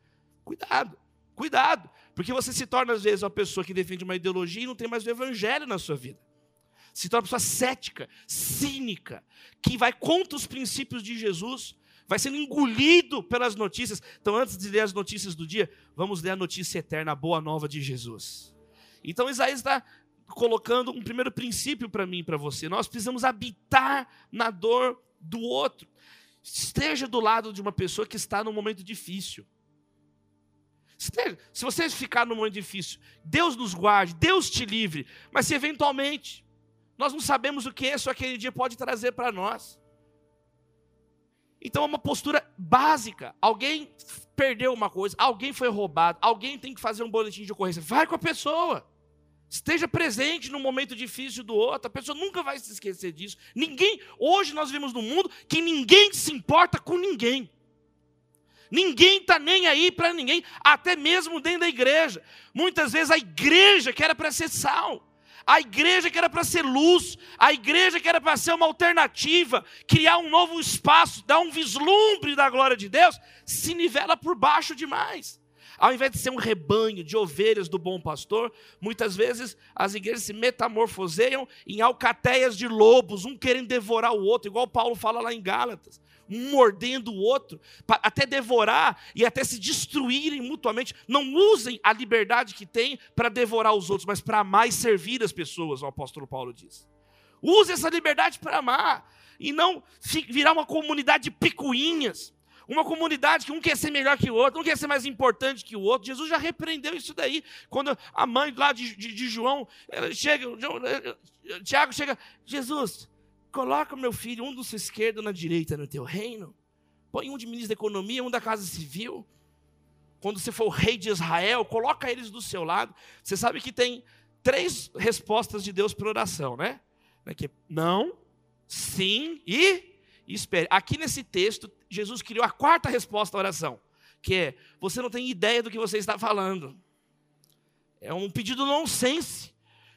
Cuidado. Cuidado, porque você se torna, às vezes, uma pessoa que defende uma ideologia e não tem mais o evangelho na sua vida. Se torna uma pessoa cética, cínica, que vai contra os princípios de Jesus. vai sendo engolido pelas notícias. Então, antes de ler as notícias do dia, vamos ler a notícia eterna, a boa nova de Jesus. Então, Isaías está colocando um primeiro princípio para mim e para você. Nós precisamos habitar na dor do outro. Esteja do lado de uma pessoa que está num momento difícil. Se você ficar num momento difícil, Deus nos guarde, Deus te livre. Mas se eventualmente nós não sabemos o que esse ou aquele dia pode trazer para nós. Então é uma postura básica. Alguém perdeu uma coisa, alguém foi roubado, alguém tem que fazer um boletim de ocorrência. Vai com a pessoa. Esteja presente no momento difícil do outro. A pessoa nunca vai se esquecer disso. Ninguém, hoje nós vivemos num mundo que ninguém se importa com ninguém. Ninguém está nem aí para ninguém, até mesmo dentro da igreja. Muitas vezes a igreja que era para ser sal, a igreja que era para ser luz, a igreja que era para ser uma alternativa, criar um novo espaço, dar um vislumbre da glória de Deus, se nivela por baixo demais. Ao invés de ser um rebanho de ovelhas do bom pastor, muitas vezes as igrejas se metamorfoseiam em alcateias de lobos, um querendo devorar o outro, igual Paulo fala lá em Gálatas. Um mordendo o outro, até devorar e até se destruírem mutuamente. Não usem a liberdade que têm para devorar os outros, mas para amar e servir as pessoas, o apóstolo Paulo diz. Use essa liberdade para amar e não virar uma comunidade de picuinhas uma comunidade que um quer ser melhor que o outro, um quer ser mais importante que o outro. Jesus já repreendeu isso daí. Quando a mãe lá de, de, de João chega, Tiago chega, Jesus, coloca meu filho, um do seu esquerdo na direita no teu reino. Põe um de ministro da economia, um da casa civil. Quando você for o rei de Israel, coloca eles do seu lado. Você sabe que tem três respostas de Deus para oração, né? Que é não, sim e espere. Aqui nesse texto, Jesus criou a quarta resposta à oração, que é: você não tem ideia do que você está falando. É um pedido nonsense.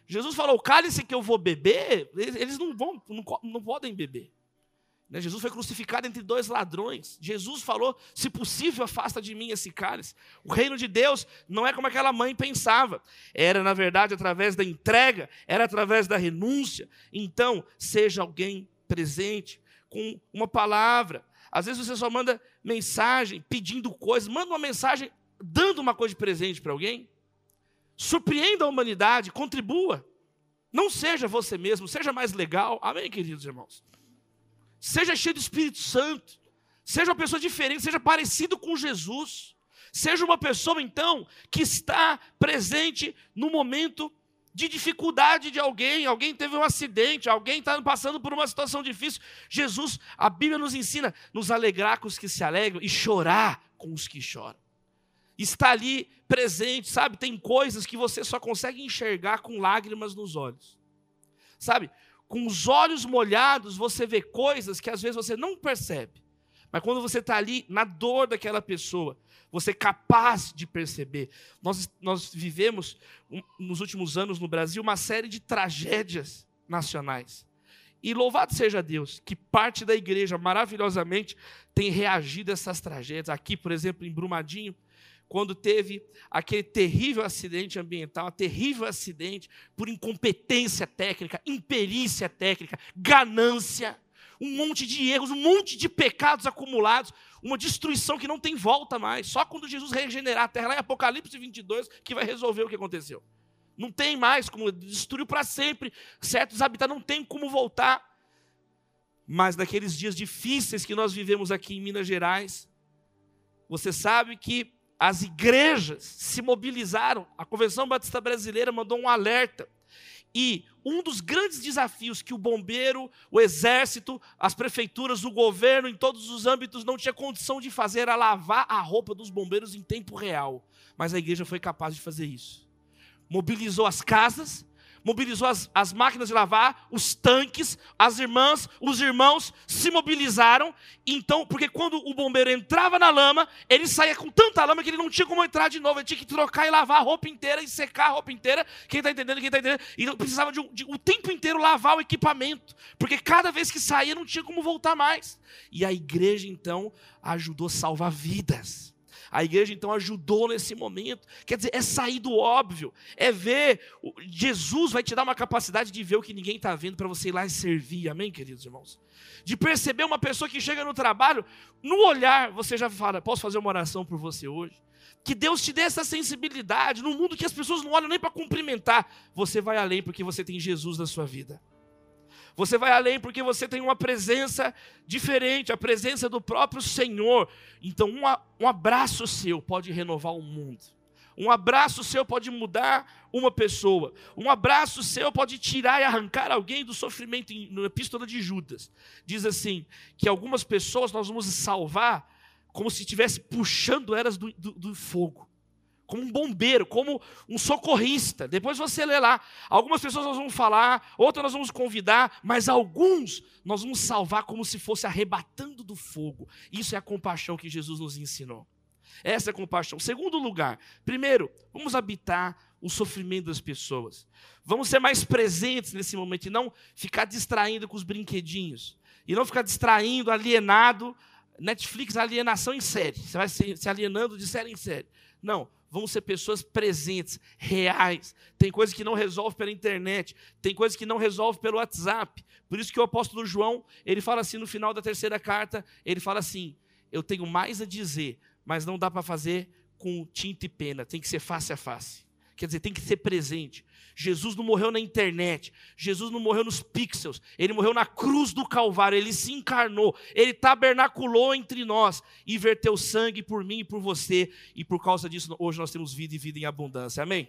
Jesus falou: o cálice que eu vou beber, eles não vão, não, não podem beber. Né? Jesus foi crucificado entre dois ladrões. Jesus falou: se possível, afasta de mim esse cálice. O reino de Deus não é como aquela mãe pensava. Era, na verdade, através da entrega, era através da renúncia. Então, seja alguém presente, com uma palavra. Às vezes você só manda mensagem pedindo coisas, manda uma mensagem dando uma coisa de presente para alguém. Surpreenda a humanidade, contribua. Não seja você mesmo, seja mais legal. Amém, queridos irmãos? Seja cheio do Espírito Santo. Seja uma pessoa diferente, seja parecido com Jesus. Seja uma pessoa, então, que está presente no momento de dificuldade de alguém, alguém teve um acidente, alguém está passando por uma situação difícil. Jesus, a Bíblia nos ensina nos alegrar com os que se alegram e chorar com os que choram. Está ali presente, sabe? Tem coisas que você só consegue enxergar com lágrimas nos olhos. Sabe? Com os olhos molhados, você vê coisas que às vezes você não percebe. Mas quando você está ali na dor daquela pessoa, você é capaz de perceber. Nós, nós vivemos, um, nos últimos anos no Brasil, uma série de tragédias nacionais. E louvado seja Deus, que parte da igreja maravilhosamente tem reagido a essas tragédias. Aqui, por exemplo, em Brumadinho, quando teve aquele terrível acidente ambiental, terrível acidente por incompetência técnica, imperícia técnica, ganância, um monte de erros, um monte de pecados acumulados, uma destruição que não tem volta mais. Só quando Jesus regenerar a terra, lá em Apocalipse 22, que vai resolver o que aconteceu. Não tem mais como, destruiu para sempre certos habitats, não tem como voltar. Mas naqueles dias difíceis que nós vivemos aqui em Minas Gerais, você sabe que as igrejas se mobilizaram, a Convenção Batista Brasileira mandou um alerta e um dos grandes desafios que o bombeiro, o exército, as prefeituras, o governo, em todos os âmbitos, não tinha condição de fazer era lavar a roupa dos bombeiros em tempo real. Mas a igreja foi capaz de fazer isso. Mobilizou as casas, mobilizou as, as máquinas de lavar, os tanques, as irmãs, os irmãos se mobilizaram. Então, porque quando o bombeiro entrava na lama, ele saía com tanta lama que ele não tinha como entrar de novo. Ele tinha que trocar e lavar a roupa inteira e secar a roupa inteira. Quem está entendendo? Quem está entendendo? E precisava de, de o tempo inteiro lavar o equipamento, porque cada vez que saía não tinha como voltar mais. E a igreja então ajudou a salvar vidas A igreja então ajudou nesse momento. Quer dizer, é sair do óbvio, é ver. Jesus vai te dar uma capacidade de ver o que ninguém está vendo para você ir lá e servir. Amém, queridos irmãos? De perceber uma pessoa que chega no trabalho, no olhar, você já fala: posso fazer uma oração por você hoje? Que Deus te dê essa sensibilidade no mundo que as pessoas não olham nem para cumprimentar. Você vai além porque você tem Jesus na sua vida. Você vai além porque você tem uma presença diferente, a presença do próprio Senhor. Então, um, um abraço seu pode renovar o mundo. Um abraço seu pode mudar uma pessoa. Um abraço seu pode tirar e arrancar alguém do sofrimento. Na epístola de Judas, diz assim: que algumas pessoas nós vamos salvar como se estivesse puxando elas do, do, do fogo como um bombeiro, como um socorrista. Depois você lê lá. Algumas pessoas nós vamos falar, outras nós vamos convidar, mas alguns nós vamos salvar como se fosse arrebatando do fogo. Isso é a compaixão que Jesus nos ensinou. Essa é a compaixão. Segundo lugar, primeiro, vamos habitar o sofrimento das pessoas. Vamos ser mais presentes nesse momento e não ficar distraindo com os brinquedinhos. E não ficar distraindo, alienado. Netflix, alienação em série. Você vai se alienando de série em série. Não, vamos ser pessoas presentes, reais. Tem coisas que não resolve pela internet, tem coisas que não resolve pelo WhatsApp. Por isso que o apóstolo João, ele fala assim no final da terceira carta, ele fala assim: "Eu tenho mais a dizer, mas não dá para fazer com tinta e pena, tem que ser face a face". Quer dizer, tem que ser presente. Jesus não morreu na internet, Jesus não morreu nos pixels, ele morreu na cruz do Calvário, ele se encarnou, ele tabernaculou entre nós e verteu sangue por mim e por você, e por causa disso hoje nós temos vida e vida em abundância. Amém?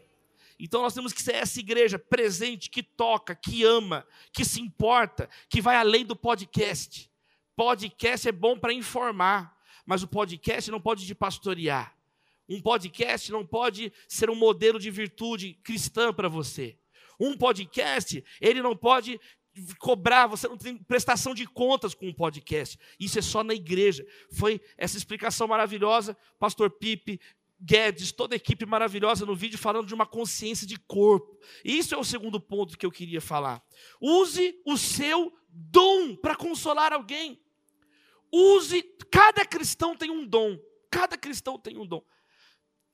Então nós temos que ser essa igreja presente, que toca, que ama, que se importa, que vai além do podcast. Podcast é bom para informar, mas o podcast não pode te pastorear. Um podcast não pode ser um modelo de virtude cristã para você. Um podcast, ele não pode cobrar, você não tem prestação de contas com um podcast. Isso é só na igreja. Foi essa explicação maravilhosa, pastor Pipe, Guedes, toda a equipe maravilhosa no vídeo falando de uma consciência de corpo. Isso é o segundo ponto que eu queria falar. Use o seu dom para consolar alguém. Use, cada cristão tem um dom. Cada cristão tem um dom.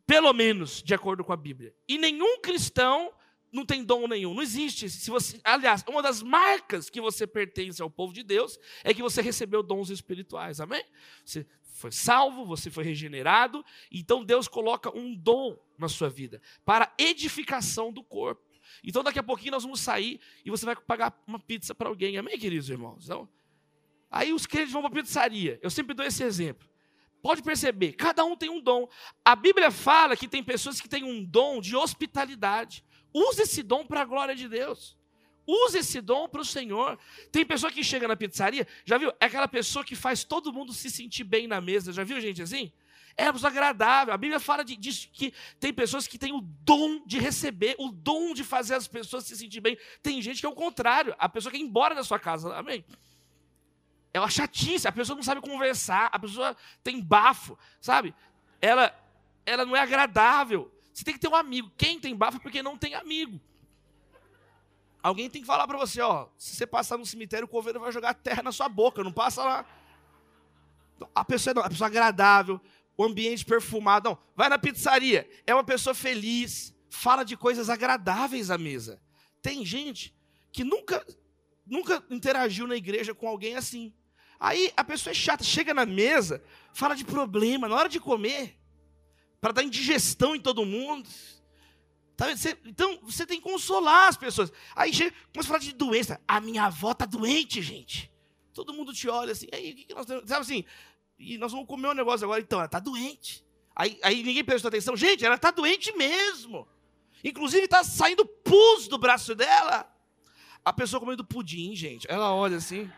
Pelo menos, de acordo com a Bíblia. E nenhum cristão não tem dom nenhum. Não existe. Se você, aliás, uma das marcas que você pertence ao povo de Deus é que você recebeu dons espirituais. Amém? Você foi salvo, você foi regenerado, então Deus coloca um dom na sua vida para edificação do corpo. Então daqui a pouquinho nós vamos sair e você vai pagar uma pizza para alguém. Amém, queridos irmãos? Então, aí os crentes vão para a pizzaria. Eu sempre dou esse exemplo. Pode perceber, cada um tem um dom. A Bíblia fala que tem pessoas que têm um dom de hospitalidade. Use esse dom para a glória de Deus. Use esse dom para o Senhor. Tem pessoa que chega na pizzaria, já viu? É aquela pessoa que faz todo mundo se sentir bem na mesa. Já viu gente assim? É agradável. A Bíblia fala de, disso que tem pessoas que têm o dom de receber, o dom de fazer as pessoas se sentir bem. Tem gente que é o contrário. A pessoa quer ir embora da sua casa. Amém? É uma chatice, a pessoa não sabe conversar, a pessoa tem bafo, sabe? Ela, ela não é agradável. Você tem que ter um amigo. Quem tem bafo é porque não tem amigo. Alguém tem que falar para você, ó, se você passar no cemitério, o coveiro vai jogar terra na sua boca, não passa lá. A pessoa, não, a pessoa agradável, o ambiente perfumado, não. Vai na pizzaria, é uma pessoa feliz, fala de coisas agradáveis à mesa. Tem gente que nunca nunca interagiu na igreja com alguém assim. Aí a pessoa é chata, chega na mesa, fala de problema, na hora de comer, para dar indigestão em todo mundo. Tá você, então você tem que consolar as pessoas. Aí chega, começa a falar de doença. A minha avó está doente, gente. Todo mundo te olha assim, aí o que, que nós temos? Sabe assim, e nós vamos comer um negócio agora, então, ela está doente. Aí, aí ninguém prestou atenção. Gente, ela está doente mesmo. Inclusive está saindo pus do braço dela. A pessoa comendo pudim, gente. Ela olha assim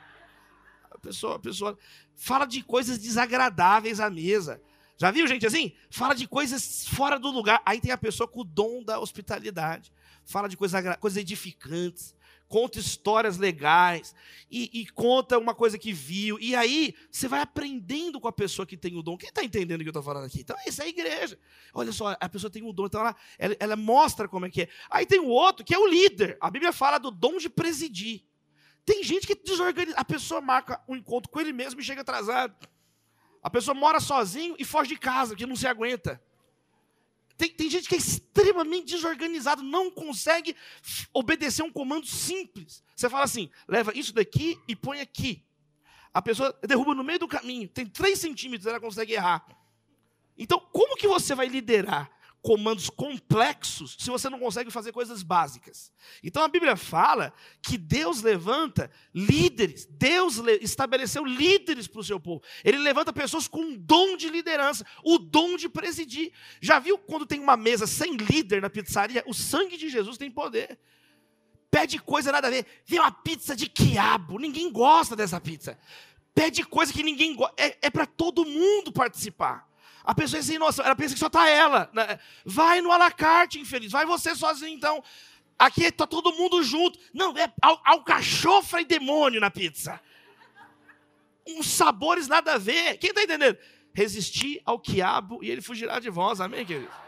pessoa, a pessoa fala de coisas desagradáveis à mesa. Já viu gente assim? Fala de coisas fora do lugar. Aí tem a pessoa com o dom da hospitalidade. Fala de coisas, coisas edificantes. Conta histórias legais. E, e, conta uma coisa que viu. E aí você vai aprendendo com a pessoa que tem o dom. Quem está entendendo o que eu estou falando aqui? Então, essa é a igreja. Olha só, a pessoa tem um dom. Então, ela, ela, ela mostra como é que é. Aí tem o outro, que é o líder. A Bíblia fala do dom de presidir. Tem gente que desorganiza. A pessoa marca um encontro com ele mesmo e chega atrasado. A pessoa mora sozinho e foge de casa, porque não se aguenta. Tem, tem gente que é extremamente desorganizado, não consegue obedecer um comando simples. Você fala assim: leva isso daqui e põe aqui. A pessoa derruba no meio do caminho, tem 3 centímetros, ela consegue errar. Então, como que você vai liderar comandos complexos se você não consegue fazer coisas básicas. Então a Bíblia fala que Deus levanta líderes, Deus estabeleceu líderes para o seu povo. Ele levanta pessoas com um dom de liderança, o dom de presidir. Já viu quando tem uma mesa sem líder na pizzaria? O sangue de Jesus tem poder. Pede coisa nada a ver. Vê uma pizza de quiabo, ninguém gosta dessa pizza. Pede coisa que ninguém gosta. É, é para todo mundo participar. A pessoa é sem noção, ela pensa que só está ela. Né? Vai no alacarte, infeliz. Vai você sozinho, então. Aqui está todo mundo junto. Não, é al alcachofra e demônio na pizza. Uns sabores nada a ver. Quem está entendendo? Resistir ao quiabo e ele fugirá de vós. Amém, querido?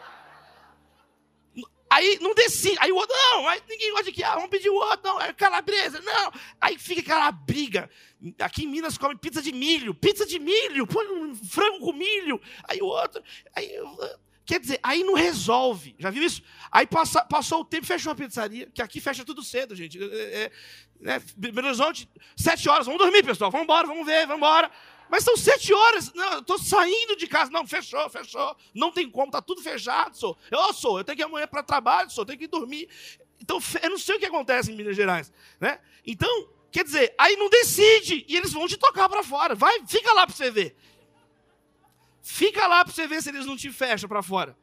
Aí não decide. Aí o outro, não, aí ninguém gosta de quiabo, vamos pedir o outro, não, é calabresa, não. Aí fica aquela briga. Aqui em Minas come pizza de milho, pizza de milho, põe um frango com milho. Aí o outro, aí, quer dizer, aí não resolve. Já viu isso? Aí passa, passou o tempo, fechou a pizzaria, que aqui fecha tudo cedo, gente. É, é, né? Belo Horizonte, sete horas, vamos dormir, pessoal, vamos embora, vamos ver, vamos embora. Mas são sete horas. Não, eu estou saindo de casa. Não, fechou, fechou. Não tem como, está tudo fechado, sou. Eu sou, eu tenho que ir amanhã para trabalho, sou, tenho que ir dormir. Então, eu não sei o que acontece em Minas Gerais. Né? Então, quer dizer, aí não decide. E eles vão te tocar para fora. Vai, fica lá para você ver. Fica lá para você ver se eles não te fecham para fora.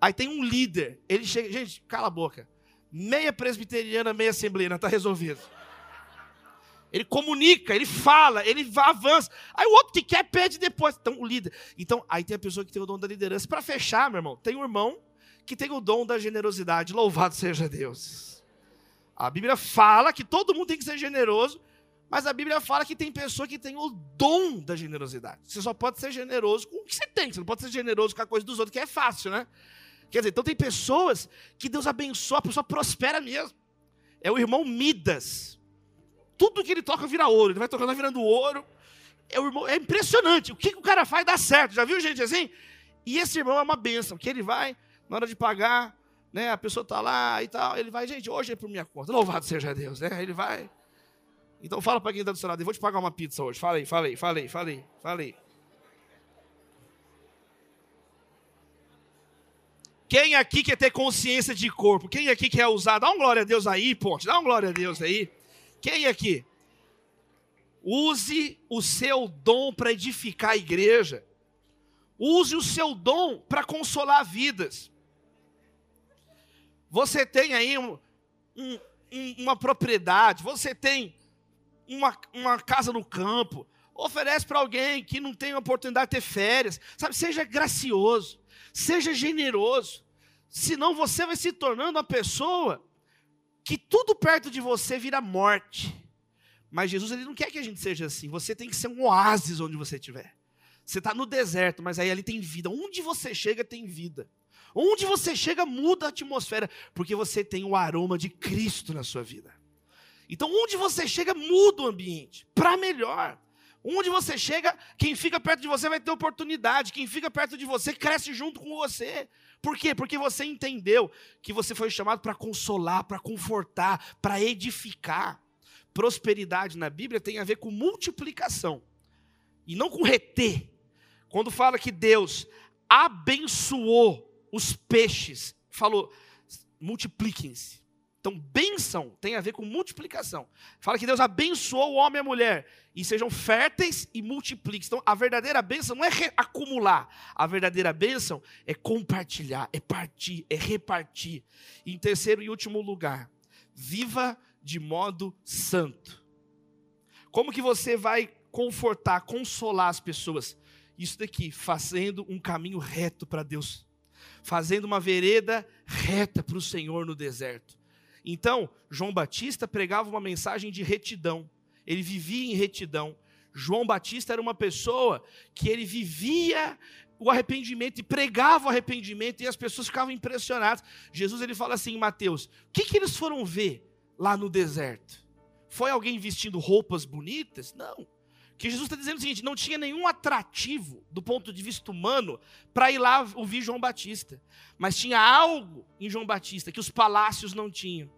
Aí tem um líder. Ele chega. Gente, cala a boca. Meia presbiteriana, meia assembleia, está resolvido. Ele comunica, ele fala, ele avança. Aí o outro que quer pede depois. Então, o líder. Então, aí tem a pessoa que tem o dom da liderança. Para fechar, meu irmão, tem um irmão que tem o dom da generosidade. Louvado seja Deus. A Bíblia fala que todo mundo tem que ser generoso, mas a Bíblia fala que tem pessoa que tem o dom da generosidade. Você só pode ser generoso com o que você tem. Você não pode ser generoso com a coisa dos outros, que é fácil, né? Quer dizer, então tem pessoas que Deus abençoa, a pessoa prospera mesmo. É o irmão Midas tudo que ele toca vira ouro. Ele vai tocando, vai virando ouro. É, irmão, é impressionante. O que, que o cara faz dá certo. Já viu gente assim? E esse irmão é uma benção, que ele vai, na hora de pagar, né, a pessoa está lá e tal, ele vai, gente, hoje é por minha conta. Louvado seja Deus, né? Ele vai. Então fala para quem está do seu lado, eu vou te pagar uma pizza hoje. Falei, falei, falei, falei, falei. Quem aqui quer ter consciência de corpo? Quem aqui quer usar? Dá um glória a Deus aí, ponte. Dá um glória a Deus aí. Quem aqui? Use o seu dom para edificar a igreja. Use o seu dom para consolar vidas. Você tem aí um, um, uma propriedade, você tem uma, uma casa no campo, oferece para alguém que não tem oportunidade de ter férias. Sabe, seja gracioso, seja generoso. Senão você vai se tornando uma pessoa que tudo perto de você vira morte. Mas Jesus ele não quer que a gente seja assim. Você tem que ser um oásis onde você estiver. Você está no deserto, mas aí ali tem vida. Onde você chega tem vida. Onde você chega muda a atmosfera, porque você tem o aroma de Cristo na sua vida. Então, onde você chega muda o ambiente para melhor. Onde você chega, quem fica perto de você vai ter oportunidade. Quem fica perto de você cresce junto com você. Por quê? Porque você entendeu que você foi chamado para consolar, para confortar, para edificar. Prosperidade na Bíblia tem a ver com multiplicação e não com reter. Quando fala que Deus abençoou os peixes, falou: multipliquem-se. Então, bênção tem a ver com multiplicação. Fala que Deus abençoou o homem e a mulher. E sejam férteis e multipliquem. Então, a verdadeira bênção não é acumular. A verdadeira bênção é compartilhar, é partir, é repartir. E em terceiro e último lugar, viva de modo santo. Como que você vai confortar, consolar as pessoas? Isso daqui, fazendo um caminho reto para Deus. Fazendo uma vereda reta para o Senhor no deserto então, João Batista pregava uma mensagem de retidão. Ele vivia em retidão. João Batista era uma pessoa que ele vivia o arrependimento e pregava o arrependimento e as pessoas ficavam impressionadas. Jesus ele fala assim em Mateus: o que, que eles foram ver lá no deserto? Foi alguém vestindo roupas bonitas? Não. Que Jesus está dizendo o seguinte: não tinha nenhum atrativo do ponto de vista humano para ir lá ouvir João Batista, mas tinha algo em João Batista que os palácios não tinham,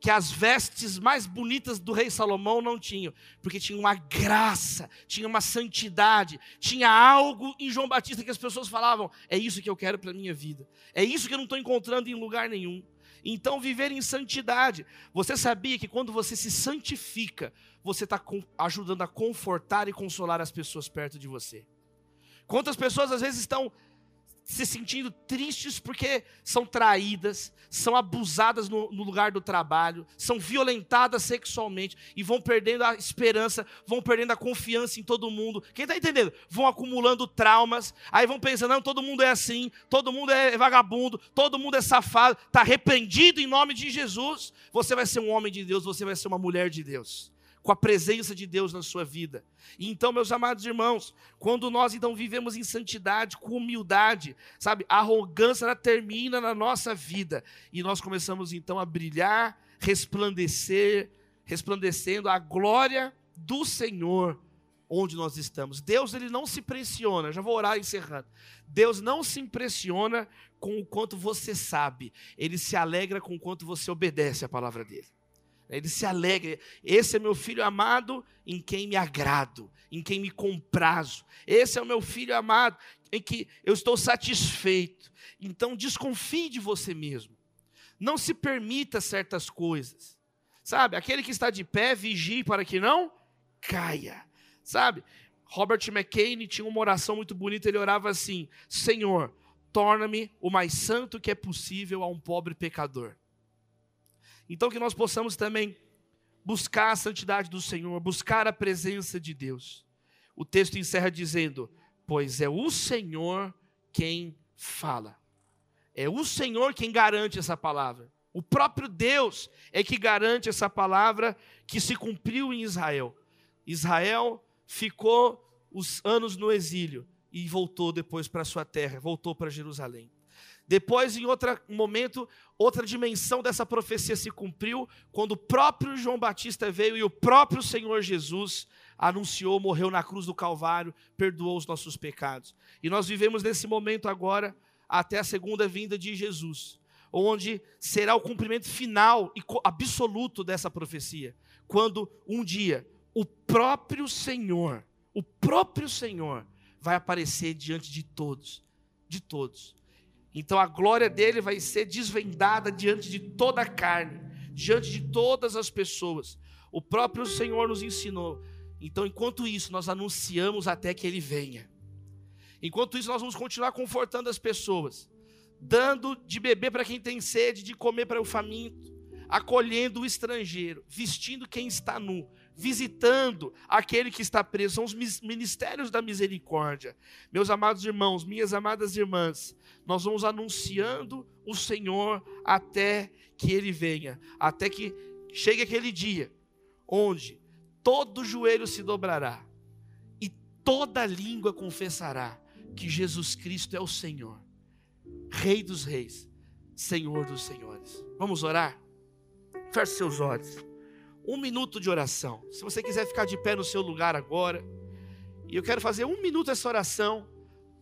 que as vestes mais bonitas do rei Salomão não tinham, porque tinha uma graça, tinha uma santidade, tinha algo em João Batista que as pessoas falavam: é isso que eu quero para a minha vida, é isso que eu não estou encontrando em lugar nenhum. Então, viver em santidade. Você sabia que quando você se santifica, você está ajudando a confortar e consolar as pessoas perto de você? Quantas pessoas às vezes estão se sentindo tristes porque são traídas, são abusadas no, no, lugar do trabalho, são violentadas sexualmente e vão perdendo a esperança, vão perdendo a confiança em todo mundo. Quem está entendendo? Vão acumulando traumas, aí vão pensando: não, todo mundo é assim, todo mundo é vagabundo, todo mundo é safado, está arrependido em nome de Jesus. Você vai ser um homem de Deus, você vai ser uma mulher de Deus com a presença de Deus na sua vida. E então, meus amados irmãos, quando nós então vivemos em santidade, com humildade, sabe, a arrogância ela termina na nossa vida e nós começamos então a brilhar, resplandecer, resplandecendo a glória do Senhor onde nós estamos. Deus ele não se impressiona, já vou orar encerrando. Deus não se impressiona com o quanto você sabe, ele se alegra com o quanto você obedece à palavra dele. Ele se alegra. Esse é meu filho amado em quem me agrado, em quem me comprazo. Esse é o meu filho amado em que eu estou satisfeito. Então desconfie de você mesmo. Não se permita certas coisas. Sabe? Aquele que está de pé, vigie para que não caia. Sabe? Robert McCain tinha uma oração muito bonita, ele orava assim: Senhor, torna-me o mais santo que é possível a um pobre pecador. Então que nós possamos também buscar a santidade do Senhor, buscar a presença de Deus. O texto encerra dizendo: Pois é o Senhor quem fala. É o Senhor quem garante essa palavra. O próprio Deus é que garante essa palavra que se cumpriu em Israel. Israel ficou os anos no exílio e voltou depois para sua terra, voltou para Jerusalém. Depois, em outro momento, outra dimensão dessa profecia se cumpriu, quando o próprio João Batista veio e o próprio Senhor Jesus anunciou, morreu na cruz do Calvário, perdoou os nossos pecados. E nós vivemos nesse momento agora, até a segunda vinda de Jesus, onde será o cumprimento final e absoluto dessa profecia, quando um dia o próprio Senhor, o próprio Senhor, vai aparecer diante de todos, de todos então a glória dele vai ser desvendada diante de toda a carne, diante de todas as pessoas. O próprio Senhor nos ensinou. Então, enquanto isso, nós anunciamos até que ele venha. Enquanto isso, nós vamos continuar confortando as pessoas, dando de beber para quem tem sede, de comer para o faminto, acolhendo o estrangeiro, vestindo quem está nu, visitando aquele que está preso. São os ministérios da misericórdia. Meus amados irmãos, minhas amadas irmãs, nós vamos anunciando o Senhor até que ele venha, até que chegue aquele dia onde todo joelho se dobrará e toda língua confessará que Jesus Cristo é o Senhor, Rei dos Reis, Senhor dos Senhores. Vamos orar? Feche seus olhos. Um minuto de oração. Se você quiser ficar de pé no seu lugar agora, e eu quero fazer um minuto essa oração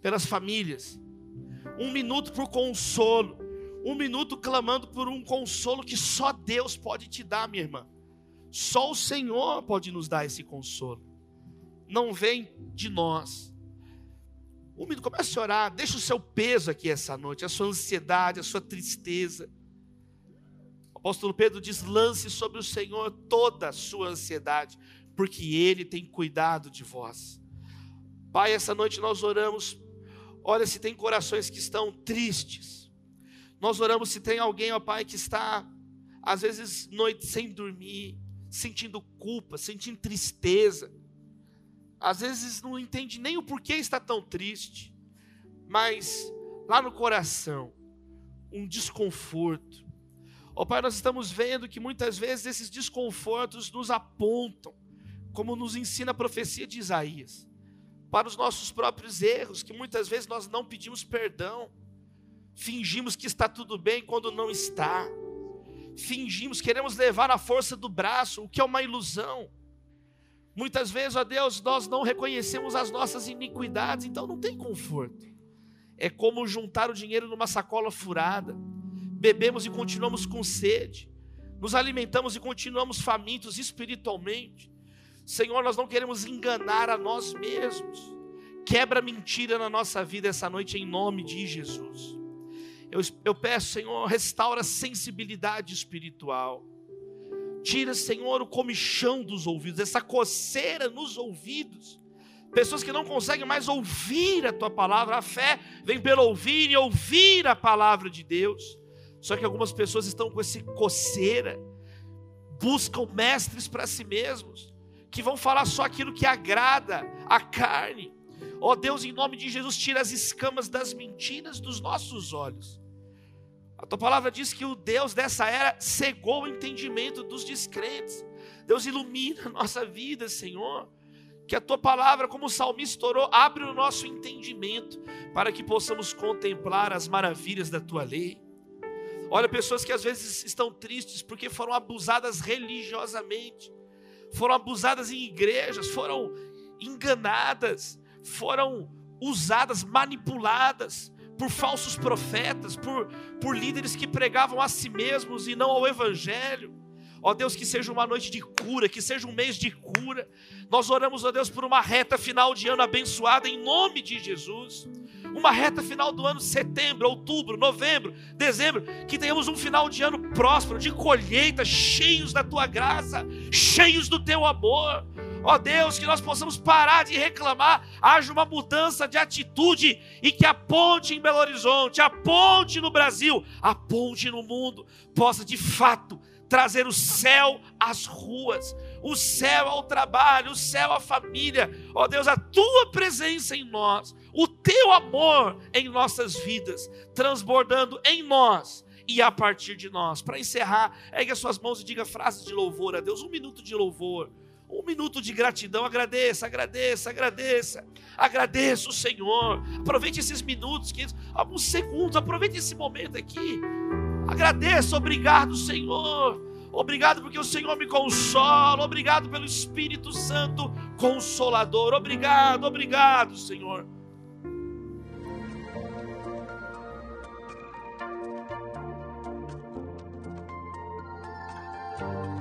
pelas famílias um minuto por consolo, um minuto clamando por um consolo que só Deus pode te dar, minha irmã. Só o Senhor pode nos dar esse consolo. Não vem de nós. Um minuto, comece a orar, deixa o seu peso aqui essa noite, a sua ansiedade, a sua tristeza. Apóstolo Pedro diz: lance sobre o Senhor toda a sua ansiedade, porque Ele tem cuidado de vós. Pai, essa noite nós oramos Olha se tem corações que estão tristes. Nós oramos se tem alguém, ó Pai, que está, às vezes, noite sem dormir, sentindo culpa, sentindo tristeza. Às vezes não entende nem o porquê está tão triste, mas lá no coração, um desconforto. Ó Pai, nós estamos vendo que muitas vezes esses desconfortos nos apontam, como nos ensina a profecia de Isaías para os nossos próprios erros, que muitas vezes nós não pedimos perdão, fingimos que está tudo bem quando não está, fingimos, queremos levar na força do braço, o que é uma ilusão. Muitas vezes, ó Deus, nós não reconhecemos as nossas iniquidades, então não tem conforto. É como juntar o dinheiro numa sacola furada. Bebemos e continuamos com sede. Nos alimentamos e continuamos famintos espiritualmente. Senhor, nós não queremos enganar a nós mesmos. Quebra mentira na nossa vida essa noite em nome de Jesus. Eu, eu peço, Senhor, restaura a sensibilidade espiritual. Tira, Senhor, o comichão dos ouvidos, essa coceira nos ouvidos. Pessoas que não conseguem mais ouvir a tua palavra. A fé vem pelo ouvir e ouvir a palavra de Deus. Só que algumas pessoas estão com esse coceira, buscam mestres para si mesmos, que vão falar só aquilo que agrada a carne. Ó oh, Deus, em nome de Jesus, tira as escamas das mentiras dos nossos olhos. A tua palavra diz que o Deus dessa era cegou o entendimento dos descrentes. Deus ilumina a nossa vida, Senhor. Que a tua palavra, como o salmista orou, abre o nosso entendimento para que possamos contemplar as maravilhas da tua lei. Olha, pessoas que às vezes estão tristes porque foram abusadas religiosamente, foram abusadas em igrejas, foram enganadas, foram usadas, manipuladas, por falsos profetas, por, por líderes que pregavam a si mesmos e não ao Evangelho. Ó Deus, que seja uma noite de cura, que seja um mês de cura. Nós oramos, ó Deus, por uma reta final de ano abençoada em nome de Jesus. Uma reta final do ano, setembro, outubro, novembro, dezembro. Que tenhamos um final de ano próspero, de colheita, cheios da tua graça, cheios do teu amor. Ó Deus, que nós possamos parar de reclamar, haja uma mudança de atitude e que a ponte em Belo Horizonte, a ponte no Brasil, a ponte no mundo, possa de fato trazer o céu às ruas, o céu ao trabalho, o céu à família. Ó Deus, a tua presença em nós, o teu amor em nossas vidas, transbordando em nós e a partir de nós. Para encerrar, ergue as suas mãos e diga frases de louvor a Deus, um minuto de louvor. Um minuto de gratidão, agradeça, agradeça, agradeça. Agradeça o Senhor. Aproveite esses minutos, alguns segundos, aproveite esse momento aqui. Agradeça, obrigado, Senhor. Obrigado porque o Senhor me consola. Obrigado pelo Espírito Santo consolador. Obrigado, obrigado, Senhor. Bye.